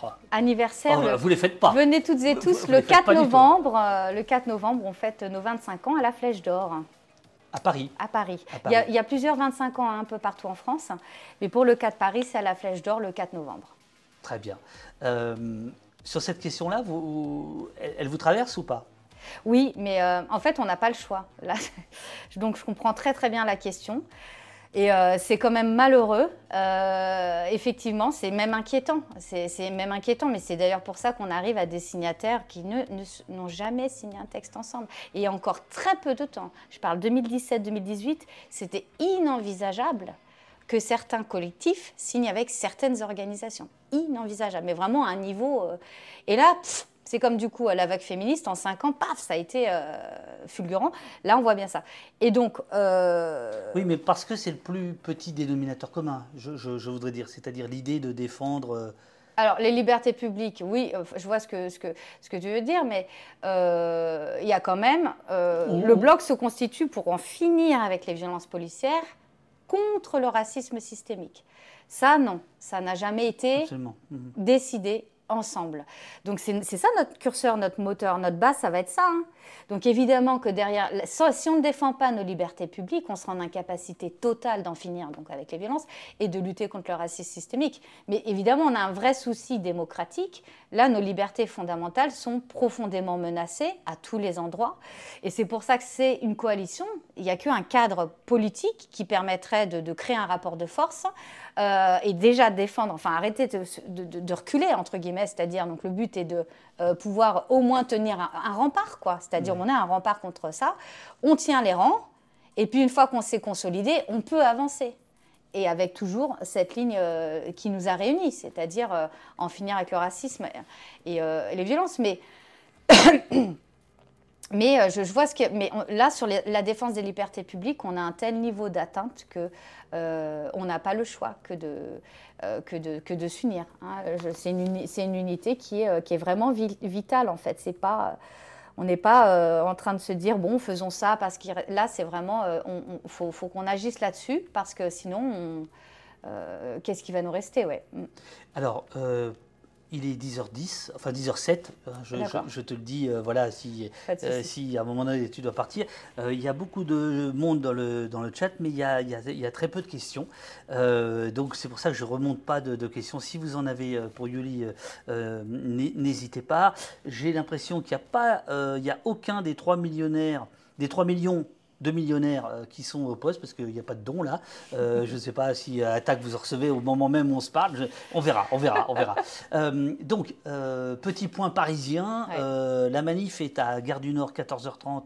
où- Anniversaire. Oh, vous les faites pas. Venez toutes et tous le 4 novembre. Euh, le 4 novembre, on fête nos 25 ans à la Flèche d'Or. À Paris. À Paris. Il, y a, plusieurs 25 ans un peu partout en France, mais pour le 4 Paris, c'est à la Flèche d'Or le 4 novembre. Très bien. Euh, sur cette question-là, elle, vous traverse ou pas? Oui, mais euh, en fait, on n'a pas le choix. Là, donc, je comprends très très bien la question. Et euh, c'est quand même malheureux. Euh, effectivement, c'est même inquiétant. C'est même inquiétant, mais c'est d'ailleurs pour ça qu'on arrive à des signataires qui n'ont jamais signé un texte ensemble. Et encore très peu de temps, je parle 2017-2018, c'était inenvisageable que certains collectifs signent avec certaines organisations. Inenvisageable, mais vraiment à un niveau... Euh, et là, c'est comme du coup à la vague féministe, en cinq ans, paf, ça a été euh, fulgurant. Là, on voit bien ça. Et donc. Euh, oui, mais parce que c'est le plus petit dénominateur commun, je, voudrais dire, c'est-à-dire l'idée de défendre. Alors, les libertés publiques, oui, je vois ce que, ce que, ce que tu veux dire, mais il y a quand même. Le bloc se constitue pour en finir avec les violences policières contre le racisme systémique. Ça, non, ça n'a jamais été mhm. décidé ensemble. Donc c'est ça notre curseur, notre moteur, notre base, ça va être ça. Hein. Donc évidemment que derrière, si on ne défend pas nos libertés publiques, on sera en incapacité totale d'en finir donc avec les violences et de lutter contre le racisme systémique. Mais évidemment, on a un vrai souci démocratique. Là, nos libertés fondamentales sont profondément menacées à tous les endroits. Et c'est pour ça que c'est une coalition. Il n'y a qu'un cadre politique qui permettrait de, créer un rapport de force euh, et déjà défendre, enfin arrêter de, reculer, entre guillemets, c'est-à-dire, donc le but est de euh, pouvoir au moins tenir un, rempart, quoi. C'est-à-dire, on a un rempart contre ça, on tient les rangs, et puis une fois qu'on s'est consolidé, on peut avancer. Et avec toujours cette ligne euh, qui nous a réunis, c'est-à-dire en finir avec le racisme et, et les violences. Mais Mais euh, je, vois ce que. Mais là, sur la défense des libertés publiques, on a un tel niveau d'atteinte que euh, on n'a pas le choix que de, euh, s'unir. C'est une, unité qui est, est vraiment vitale, en fait. C'est pas. On n'est pas en train de se dire, bon, faisons ça, parce que là, c'est vraiment. Il faut, faut qu'on agisse là-dessus, parce que sinon, qu'est-ce qui va nous rester ouais. Mm. Alors, il est 10h10, enfin 10h07, hein, je, te le dis, euh, voilà, si, euh, si à un moment donné tu dois partir. Euh, il y a beaucoup de monde dans le, dans le chat, mais il y a, il y a, très peu de questions. donc c'est pour ça que je ne remonte pas de, questions. Si vous en avez pour Yuli, n'hésitez pas. J'ai l'impression qu'il n'y a pas, il a aucun des 3 millionnaires, des 3 millions deux millionnaires euh, qui sont au poste, parce qu'il n'y a pas de don là. Euh, je ne sais pas si à euh, attaque vous en recevez au moment même où on se parle. on verra, on verra, on verra. donc, petit point parisien, la manif est à Gare du Nord 14h30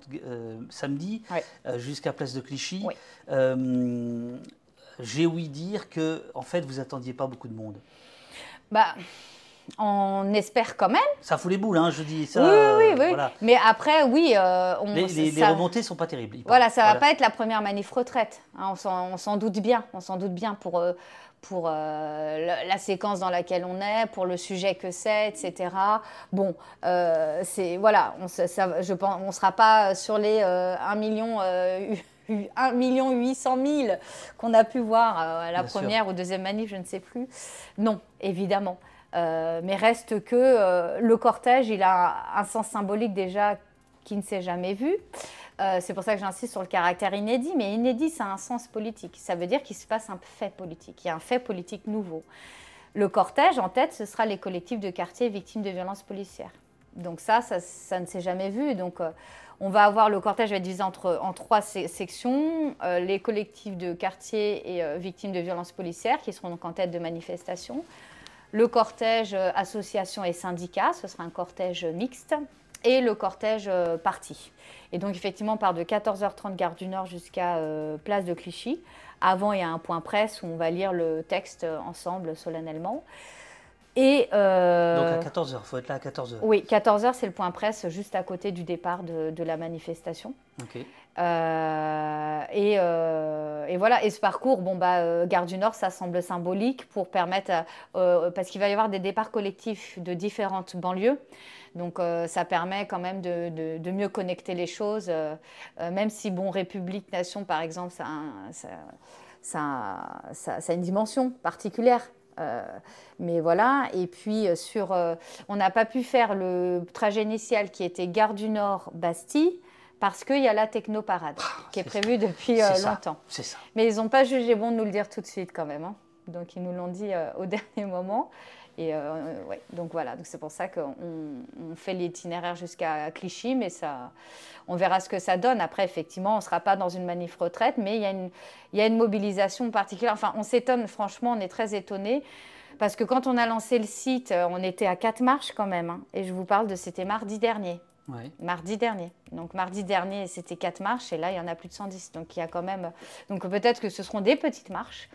samedi jusqu'à Place de Clichy. J'ai ouï dire que, en fait, vous attendiez pas beaucoup de monde. Bah, on espère quand même. Ça fout les boules, hein, je dis ça. Oui, oui, oui. Mais après, oui. Euh, on, les, les, les, remontées sont pas terribles. Voilà, ça ne va pas être la première manif retraite. Hein, on s'en doute bien. On s'en doute bien pour, euh, pour euh, la, séquence dans laquelle on est, pour le sujet que c'est, etc. Bon, c'est voilà, on on sera pas sur les 1 million. 1 million 800 000 qu'on a pu voir à la première ou deuxième manif, je ne sais plus. Non, évidemment. Euh, mais reste que euh, le cortège, il a un sens symbolique déjà qui ne s'est jamais vu. Euh, c'est pour ça que j'insiste sur le caractère inédit, mais inédit, ça a un sens politique. Ça veut dire qu'il se passe un fait politique, il y a un fait politique nouveau. Le cortège, en tête, ce sera les collectifs de quartier victimes de violences policières. Donc ça, ça, ne s'est jamais vu. Donc on va avoir le cortège va être divisé entre, en trois sections. les collectifs de quartier et victimes de violences policières, qui seront donc en tête de manifestations le cortège euh, association et syndicat, ce sera un cortège mixte, et le cortège euh, parti. Et donc effectivement, on part de 14h30 Gare du Nord jusqu'à euh, Place de Clichy. Avant, il y a un point presse où on va lire le texte ensemble solennellement. Et, Donc à 14h, il faut être là à 14h. Oui, 14h, c'est le point presse juste à côté du départ de, la manifestation. Ok. Euh, euh, et, voilà, et ce parcours, bon, bah, euh, Gare du Nord, ça semble symbolique pour permettre, parce qu'il va y avoir des départs collectifs de différentes banlieues. Donc ça permet quand même de, mieux connecter les choses, même si, bon, République, Nation, par exemple, ça, ça, ça, ça a une dimension particulière. mais voilà. Et puis, sur, on n'a pas pu faire le trajet initial qui était Gare du Nord, Bastille parce qu'il y a la technoparade ah, qui est, prévue depuis euh, longtemps. C'est ça. Mais ils n'ont pas jugé bon de nous le dire tout de suite quand même. Hein. Donc ils nous l'ont dit euh, au dernier moment. Et euh, ouais, donc voilà, donc c'est pour ça qu'on on fait l'itinéraire jusqu'à Clichy, mais ça, on verra ce que ça donne. Après, effectivement, on ne sera pas dans une manif retraite, mais il y a une, il y a une mobilisation particulière. Enfin, on s'étonne, franchement, on est très étonnés. Parce que quand on a lancé le site, on était à quatre marches quand même. Hein. et je vous parle de, c'était mardi dernier. Mardi dernier. Donc mardi dernier, c'était quatre marches et là, il y en a plus de 110. Donc il y a quand même. Donc peut-être que ce seront des petites marches.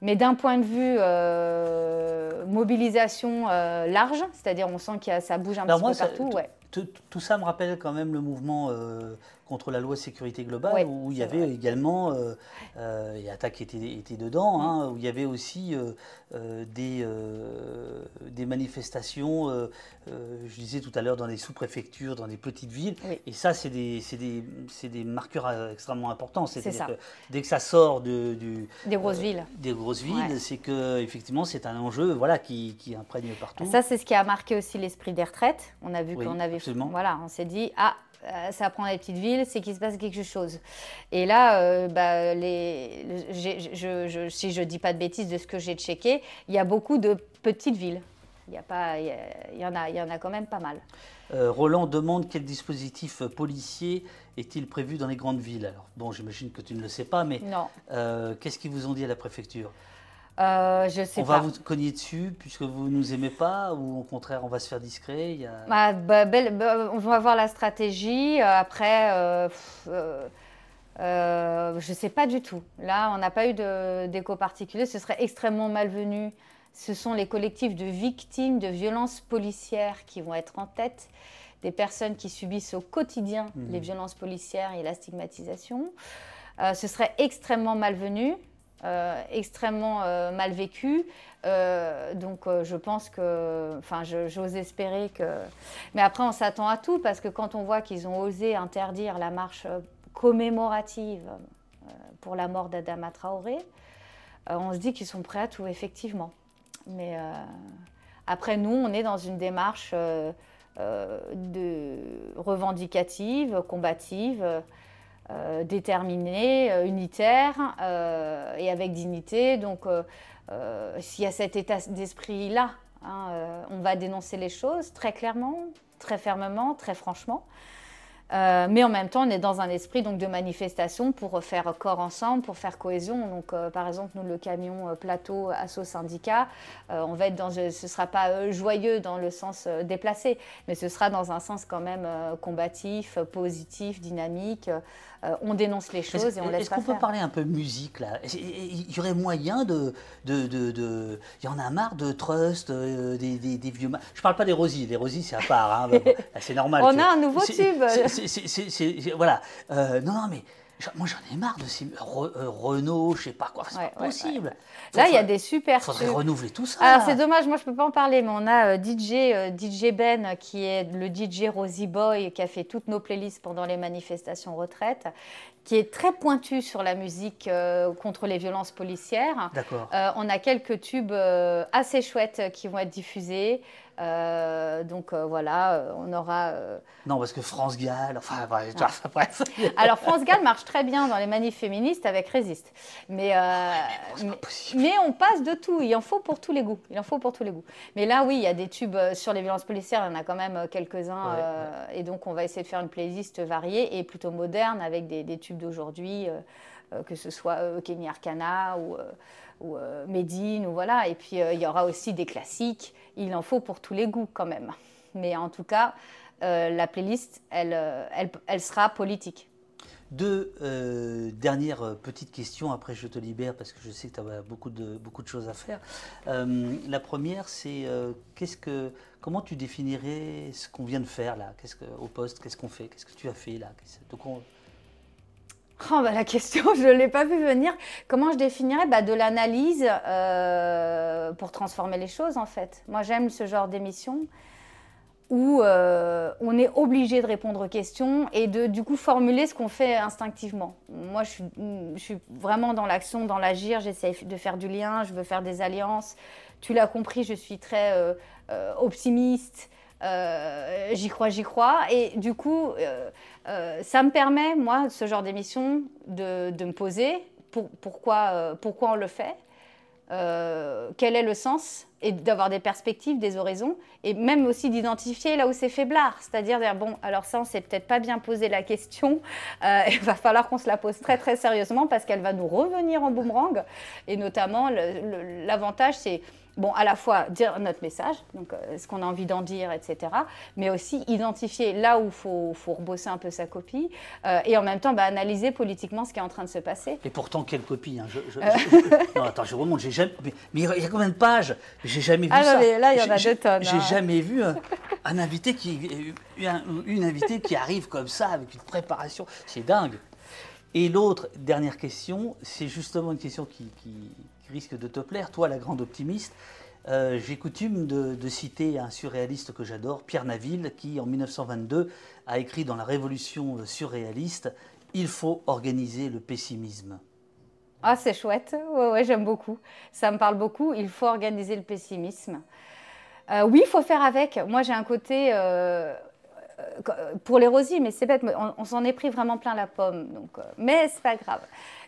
Mais d'un point de vue euh, mobilisation euh, large, c'est-à-dire on sent que ça bouge un petit peu partout. Ouais. Tout, ça me rappelle quand même le mouvement euh, contre la loi sécurité globale, où il y avait également, euh, euh, et Attaque était, était dedans, hein, où il y avait aussi euh, des, des manifestations, je disais tout à l'heure, dans les sous-préfectures, dans des petites villes. Et ça, c'est des, des, des, marqueurs extrêmement importants. C'est ça. dès que ça sort de, du, des grosses villes, des grosses villes c'est que effectivement c'est un enjeu voilà, qui, qui imprègne partout. Ça, c'est ce qui a marqué aussi l'esprit des retraites. On a vu qu'on avait. Voilà, on s'est dit, ah, euh, ça prend des petites villes, c'est qu'il se passe quelque chose. Et là, euh, bah, les, je, si je ne dis pas de bêtises de ce que j'ai checké, il y a beaucoup de petites villes. Il y, a pas, il, y en a, il y en a quand même pas mal. Euh, Roland demande quel dispositif policier est-il prévu dans les grandes villes Alors, bon, j'imagine que tu ne le sais pas, mais qu'est-ce qu'ils vous ont dit à la préfecture? Euh, je sais on va vous cogner dessus puisque vous ne nous aimez pas ou au contraire on va se faire discret il bah, bah, bah, On va voir la stratégie. Euh, après, euh, je ne sais pas du tout. Là, on n'a pas eu d'écho particulier. Ce serait extrêmement malvenu. Ce sont les collectifs de victimes de violences policières qui vont être en tête. Des personnes qui subissent au quotidien mmh. les violences policières et la stigmatisation. ce serait extrêmement malvenu. Euh, extrêmement euh, mal vécu. Euh, donc je pense que, enfin j'ose espérer que... Mais après on s'attend à tout parce que quand on voit qu'ils ont osé interdire la marche commémorative pour la mort d'Adama Traoré, on se dit qu'ils sont prêts à tout effectivement. Mais après nous on est dans une démarche revendicative, combative. Euh, déterminé, euh, unitaire euh, et avec dignité. Donc, s'il y a cet état d'esprit-là, hein, on va dénoncer les choses très clairement, très fermement, très franchement. Euh, mais en même temps, on est dans un esprit donc, de manifestation pour faire corps ensemble, pour faire cohésion. Donc, euh, par exemple, nous, le camion euh, plateau Asso Syndicat, on va être dans, ce ne sera pas joyeux dans le sens déplacé, mais ce sera dans un sens quand même combatif, positif, dynamique. On dénonce les choses et on laisse Est-ce qu'on peut parler un peu musique là? Il y aurait moyen de, de, de, Il y en a marre de Trust, des, des, vieux. Je ne parle pas des Rosies. Les Rosies, c'est à part. Hein, c'est normal. on a un nouveau tube voilà. Euh, non, non, mais moi j'en ai marre de ces euh, Renault, je sais pas quoi, c'est pas possible. Là, il y a des super. Il faudrait renouveler tout ça. Alors c'est dommage, moi je peux pas en parler, mais on a euh, DJ, DJ Ben qui est le DJ Rosie Boy qui a fait toutes nos playlists pendant les manifestations retraite, qui est très pointu sur la musique contre les violences policières. D'accord. on a quelques tubes assez chouettes qui vont être diffusés. Euh, donc euh, voilà, euh, on aura. Non, parce que France Gall, enfin bref. Alors France Gall marche très bien dans les manifs féministes avec Résiste, mais mais, on passe de tout. Il en faut pour tous les goûts. Il en faut pour tous les goûts. Mais là, oui, il y a des tubes sur les violences policières. Il y en a quand même quelques-uns, et donc on va essayer de faire une playlist variée et plutôt moderne avec des, tubes d'aujourd'hui, que ce soit Kenny Arcana ou ou euh, Médine, ou voilà. Et puis il y aura aussi des classiques il en faut pour tous les goûts quand même. Mais en tout cas, euh, la playlist, elle, euh, elle, elle, sera politique. Deux euh, dernières petites questions, après je te libère parce que je sais que tu as beaucoup de, beaucoup de choses à faire. la première, c'est qu'est-ce que, comment tu définirais ce qu'on vient de faire là? Qu'est-ce que, Au poste, qu'est-ce qu'on fait? Qu'est-ce que tu as fait là? Oh, bah, la question, je ne l'ai pas vu venir. Comment je définirais bah, De l'analyse euh, pour transformer les choses, en fait? Moi, j'aime ce genre d'émission où euh, on est obligé de répondre aux questions et de du coup formuler ce qu'on fait instinctivement. Moi, je suis, vraiment dans l'action, dans l'agir, j'essaie de faire du lien, je veux faire des alliances. Tu l'as compris, je suis très euh, optimiste. J'y crois, j'y crois. Et du coup, ça me permet, moi, ce genre d'émission, de, de, me poser. Pour, pourquoi, pourquoi on le fait, quel est le sens? Et d'avoir des perspectives, des horizons, et même aussi d'identifier là où c'est faiblard. C'est-à-dire, dire, bon, alors ça, on s'est peut-être pas bien posé la question, euh, il va falloir qu'on se la pose très très sérieusement parce qu'elle va nous revenir en boomerang. Et notamment, l'avantage, c'est bon, à la fois dire notre message, donc euh, ce qu'on a envie d'en dire, etc., mais aussi identifier là où il faut, faut, rebosser un peu sa copie, euh, et en même temps bah, analyser politiquement ce qui est en train de se passer. Et pourtant, quelle copie hein, euh. Non, attends, je remonte, j'ai jamais... Mais, il y a combien de pages? J'ai jamais vu ah, ça. là, il y en a deux tonnes. J'ai hein. jamais vu un, invité qui... une invitée qui arrive comme ça, avec une préparation, c'est dingue. Et l'autre, dernière question, c'est justement une question qui, risque de te plaire, toi la grande optimiste. Euh, j'ai coutume de, citer un surréaliste que j'adore, Pierre Naville, qui en 1922 a écrit dans La Révolution surréaliste Il faut organiser le pessimisme. Ah, c'est chouette, ouais, ouais j'aime beaucoup. Ça me parle beaucoup. Il faut organiser le pessimisme. Euh, oui, il faut faire avec. Moi, j'ai un côté. Euh, pour les rosiers, mais c'est bête, on, s'en est pris vraiment plein la pomme. Donc, mais c'est pas grave.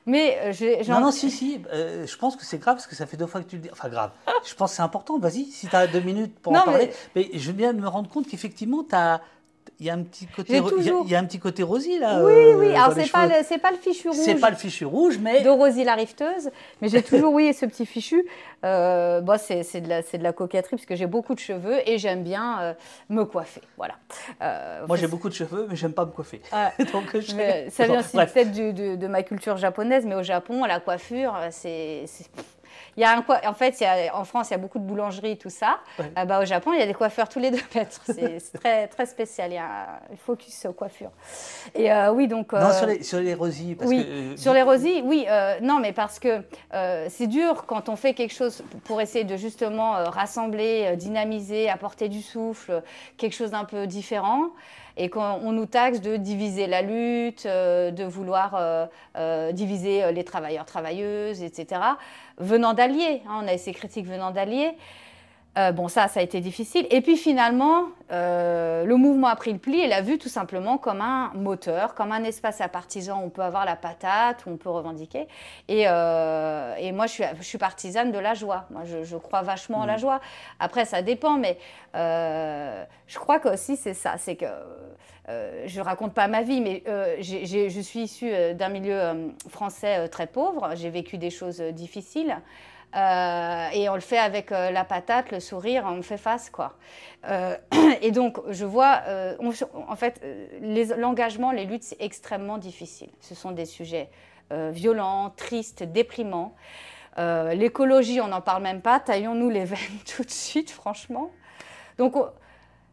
Mais euh, j'ai. Non, non, si, si. Euh, je pense que c'est grave parce que ça fait deux fois que tu le dis. Enfin, grave. Je pense que c'est important. Vas-y, si tu as deux minutes pour en parler. Mais... mais je viens de me rendre compte qu'effectivement, tu as il y a un petit côté, il, y a, un petit côté Rosie là. Oui, euh, oui. Alors c'est pas, c'est pas le fichu rouge. C'est pas le fichu rouge, mais de Rosie la rifteuse. Mais j'ai toujours oui ce petit fichu. Euh, bon, c'est, de la, c'est de la coquetterie parce que j'ai beaucoup de cheveux et j'aime bien euh, me coiffer. Voilà. Euh, Moi j'ai beaucoup de cheveux, mais j'aime pas me coiffer. Donc ça vient aussi peut-être de, de, ma culture japonaise, mais au Japon, la coiffure, c'est il y a un en fait, en France, il y a beaucoup de boulangeries, tout ça. Euh, bah, au Japon, il y a des coiffeurs tous les deux mètres. C'est très, très spécial. Il y a un focus aux coiffures. Et euh, oui, donc. non, sur les, sur les rosiers. Parce oui, que, sur les rosiers, oui. non, mais parce que c'est dur quand on fait quelque chose pour essayer de justement rassembler, dynamiser, apporter du souffle, quelque chose d'un peu différent et qu'on nous taxe de diviser la lutte, de vouloir diviser les travailleurs, travailleuses, etc venant d'alliés. Hein, on a ces critiques venant d'alliés. Euh, bon, ça, ça a été difficile. Et puis finalement, euh, le mouvement a pris le pli et l'a vu tout simplement comme un moteur, comme un espace à partisans où on peut avoir la patate, où on peut revendiquer. Et, euh, moi, je suis, partisane de la joie. Moi, je, crois vachement à la mmh. joie. Après, ça dépend, mais je crois que aussi c'est ça. C'est que je raconte pas ma vie, mais je suis issue d'un milieu français très pauvre. J'ai vécu des choses difficiles. Euh, et on le fait avec euh, la patate, le sourire, on fait face, quoi. Euh, et donc, je vois, en fait, l'engagement, les, luttes, c'est extrêmement difficile. Ce sont des sujets violents, tristes, déprimants. L'écologie, on n'en parle même pas. Taillons-nous les veines tout de suite, franchement. Donc,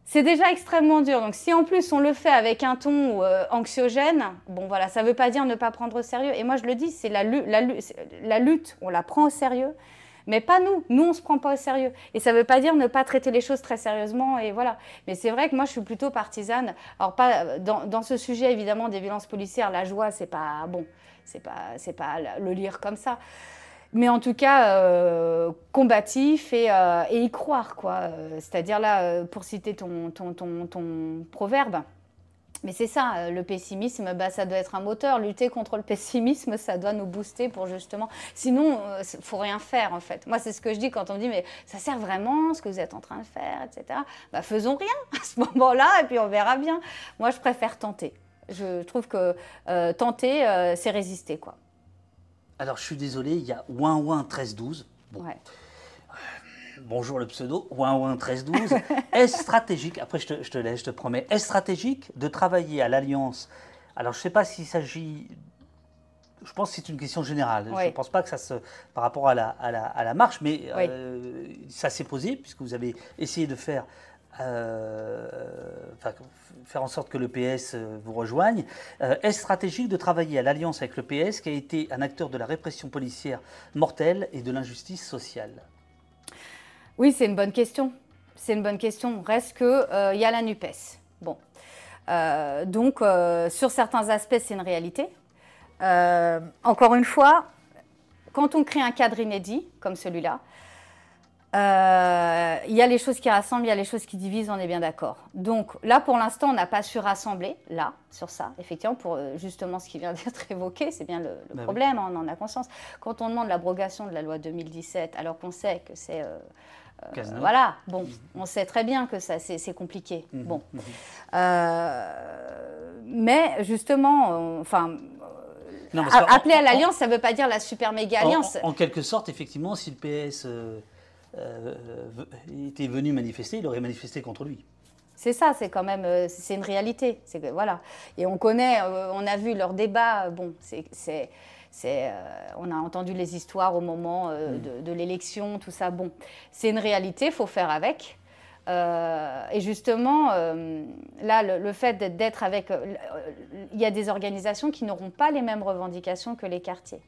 c'est déjà extrêmement dur. Donc, si en plus on le fait avec un ton anxiogène, bon voilà, ça ne veut pas dire ne pas prendre au sérieux. Et moi, je le dis, c'est la, lutte, on la prend au sérieux. Mais pas nous. Nous, on se prend pas au sérieux. Et ça ne veut pas dire ne pas traiter les choses très sérieusement. Et voilà. Mais c'est vrai que moi, je suis plutôt partisane. Alors, pas, dans, dans ce sujet, évidemment, des violences policières, la joie, c'est pas bon. C'est pas, c'est pas le lire comme ça. Mais en tout cas, euh, combatif et, euh, y croire, quoi. C'est-à-dire là, euh, pour citer ton, proverbe, mais c'est ça, euh, le pessimisme, bah, ça doit être un moteur. Lutter contre le pessimisme, ça doit nous booster pour justement. Sinon, il euh, faut rien faire en fait. Moi, c'est ce que je dis quand on me dit mais ça sert vraiment ce que vous êtes en train de faire, etc. Bah, faisons rien à ce moment-là et puis on verra bien. Moi, je préfère tenter. Je trouve que euh, tenter, c'est résister quoi. Alors, je suis désolé, il y a ouin ouin 13 12. Ouais bonjour le pseudo, ouin ouin 1312, est-ce stratégique, après je te, je te laisse, je te promets, est-ce stratégique de travailler à l'Alliance Alors je ne sais pas s'il s'agit je pense que c'est une question générale. Je ne pense pas que ça se. par rapport à la, à la, à la marche, mais euh, ça s'est posé, puisque vous avez essayé de faire. Euh, faire en sorte que le PS euh, vous rejoigne. Est-ce stratégique de travailler à l'alliance avec le PS, qui a été un acteur de la répression policière mortelle et de l'injustice sociale? Oui, c'est une bonne question. c'est une bonne question. Reste qu'il il y a la NUPES. Bon. donc, sur certains aspects, c'est une réalité. encore une fois, quand on crée un cadre inédit, comme celui-là, euh, il y a les choses qui rassemblent, il y a les choses qui divisent, on est bien d'accord. Donc là, pour l'instant, on n'a pas su rassembler, là, sur ça, effectivement, pour euh, justement ce qui vient d'être évoqué, c'est bien le, bah problème, on en a conscience. Quand on demande l'abrogation de la loi 2017, alors qu'on sait que c'est... Euh, voilà, bon, mhm. on sait très bien que ça, c'est compliqué. Mhm. Bon. Mhm. mais justement, enfin, appeler à l'alliance, ça ne veut pas dire la super méga alliance. En, quelque sorte, effectivement, si le PS euh, était venu manifester, il aurait manifesté contre lui. C'est ça, c'est quand même, euh, c'est une réalité. C'est voilà. Et on connaît, euh, on a vu leur débat. Bon, c'est, c'est, on a entendu les histoires au moment mm. de, l'élection, tout ça. Bon, c'est une réalité, faut faire avec. et justement, là, le, le fait d'être avec, il y a des organisations qui n'auront pas les mêmes revendications que les quartiers.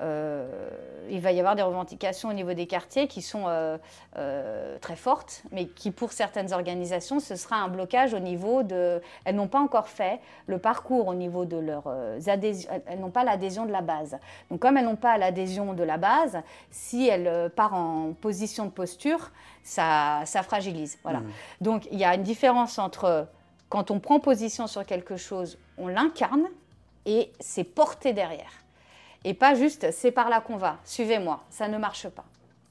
Euh, il va y avoir des revendications au niveau des quartiers qui sont euh, euh, très fortes, mais qui pour certaines organisations, ce sera un blocage au niveau de... Elles n'ont pas encore fait le parcours au niveau de leurs adhésions, elles n'ont pas l'adhésion de la base. Donc comme elles n'ont pas l'adhésion de la base, si elles partent en position de posture, ça, ça fragilise. Voilà. Mmh. Donc il y a une différence entre quand on prend position sur quelque chose, on l'incarne et c'est porté derrière. Et pas juste c'est par là qu'on va, suivez-moi, ça ne marche pas.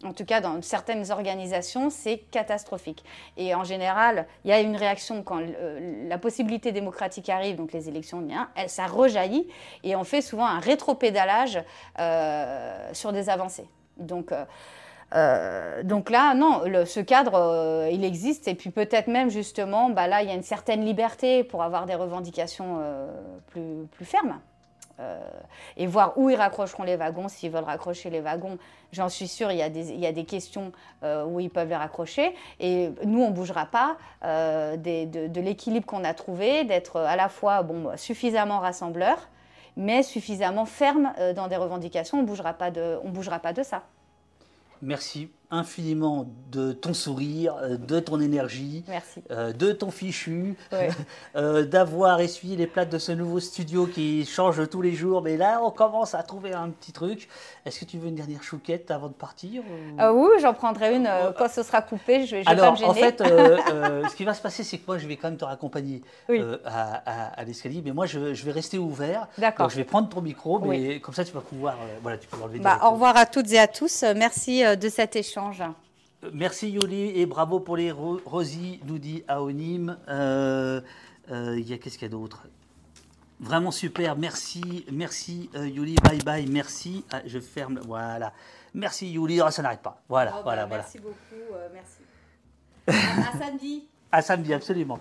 En tout cas, dans certaines organisations, c'est catastrophique. Et en général, il y a une réaction quand euh, la possibilité démocratique arrive, donc les élections, elle, ça rejaillit et on fait souvent un rétropédalage euh, sur des avancées. Donc, euh, donc là, non, ce cadre, il existe. Et puis peut-être même justement, bah là, il y a une certaine liberté pour avoir des revendications plus, plus fermes. Euh, et voir où ils raccrocheront les wagons, s'ils veulent raccrocher les wagons. J'en suis sûre, il y a des, questions euh, où ils peuvent les raccrocher. Et nous, on ne bougera pas euh, de, l'équilibre qu'on a trouvé, d'être à la fois bon, suffisamment rassembleur, mais suffisamment ferme dans des revendications. On ne bougera pas de ça. Merci infiniment de ton sourire, euh, de ton énergie, euh, de ton fichu, euh, d'avoir essuyé les plates de ce nouveau studio qui change tous les jours. Mais là, on commence à trouver un petit truc. Est-ce que tu veux une dernière chouquette avant de partir Oui, j'en prendrai une quand ce sera coupé. Je, vais, Alors, pas me gêner. en fait, ce qui va se passer, c'est que moi, je vais quand même te raccompagner à, l'escalier. Mais moi, je, vais rester ouvert. D'accord. je vais prendre ton micro, mais comme ça, tu vas pouvoir, voilà, tu peux l'enlever. Bah, au revoir à toutes et à tous. Merci de cet échange. Merci Yoli et bravo pour les Rosie, nous dit Aonim. Euh, euh, il y a qu'est-ce qu'il y a d'autre? Vraiment super, merci, merci euh, Yuli, bye bye, merci. Ah, je ferme, voilà. Merci Yuli, ah, ça n'arrête pas. Voilà, oh, voilà, bah, voilà. Merci beaucoup, merci. à samedi. À samedi, absolument.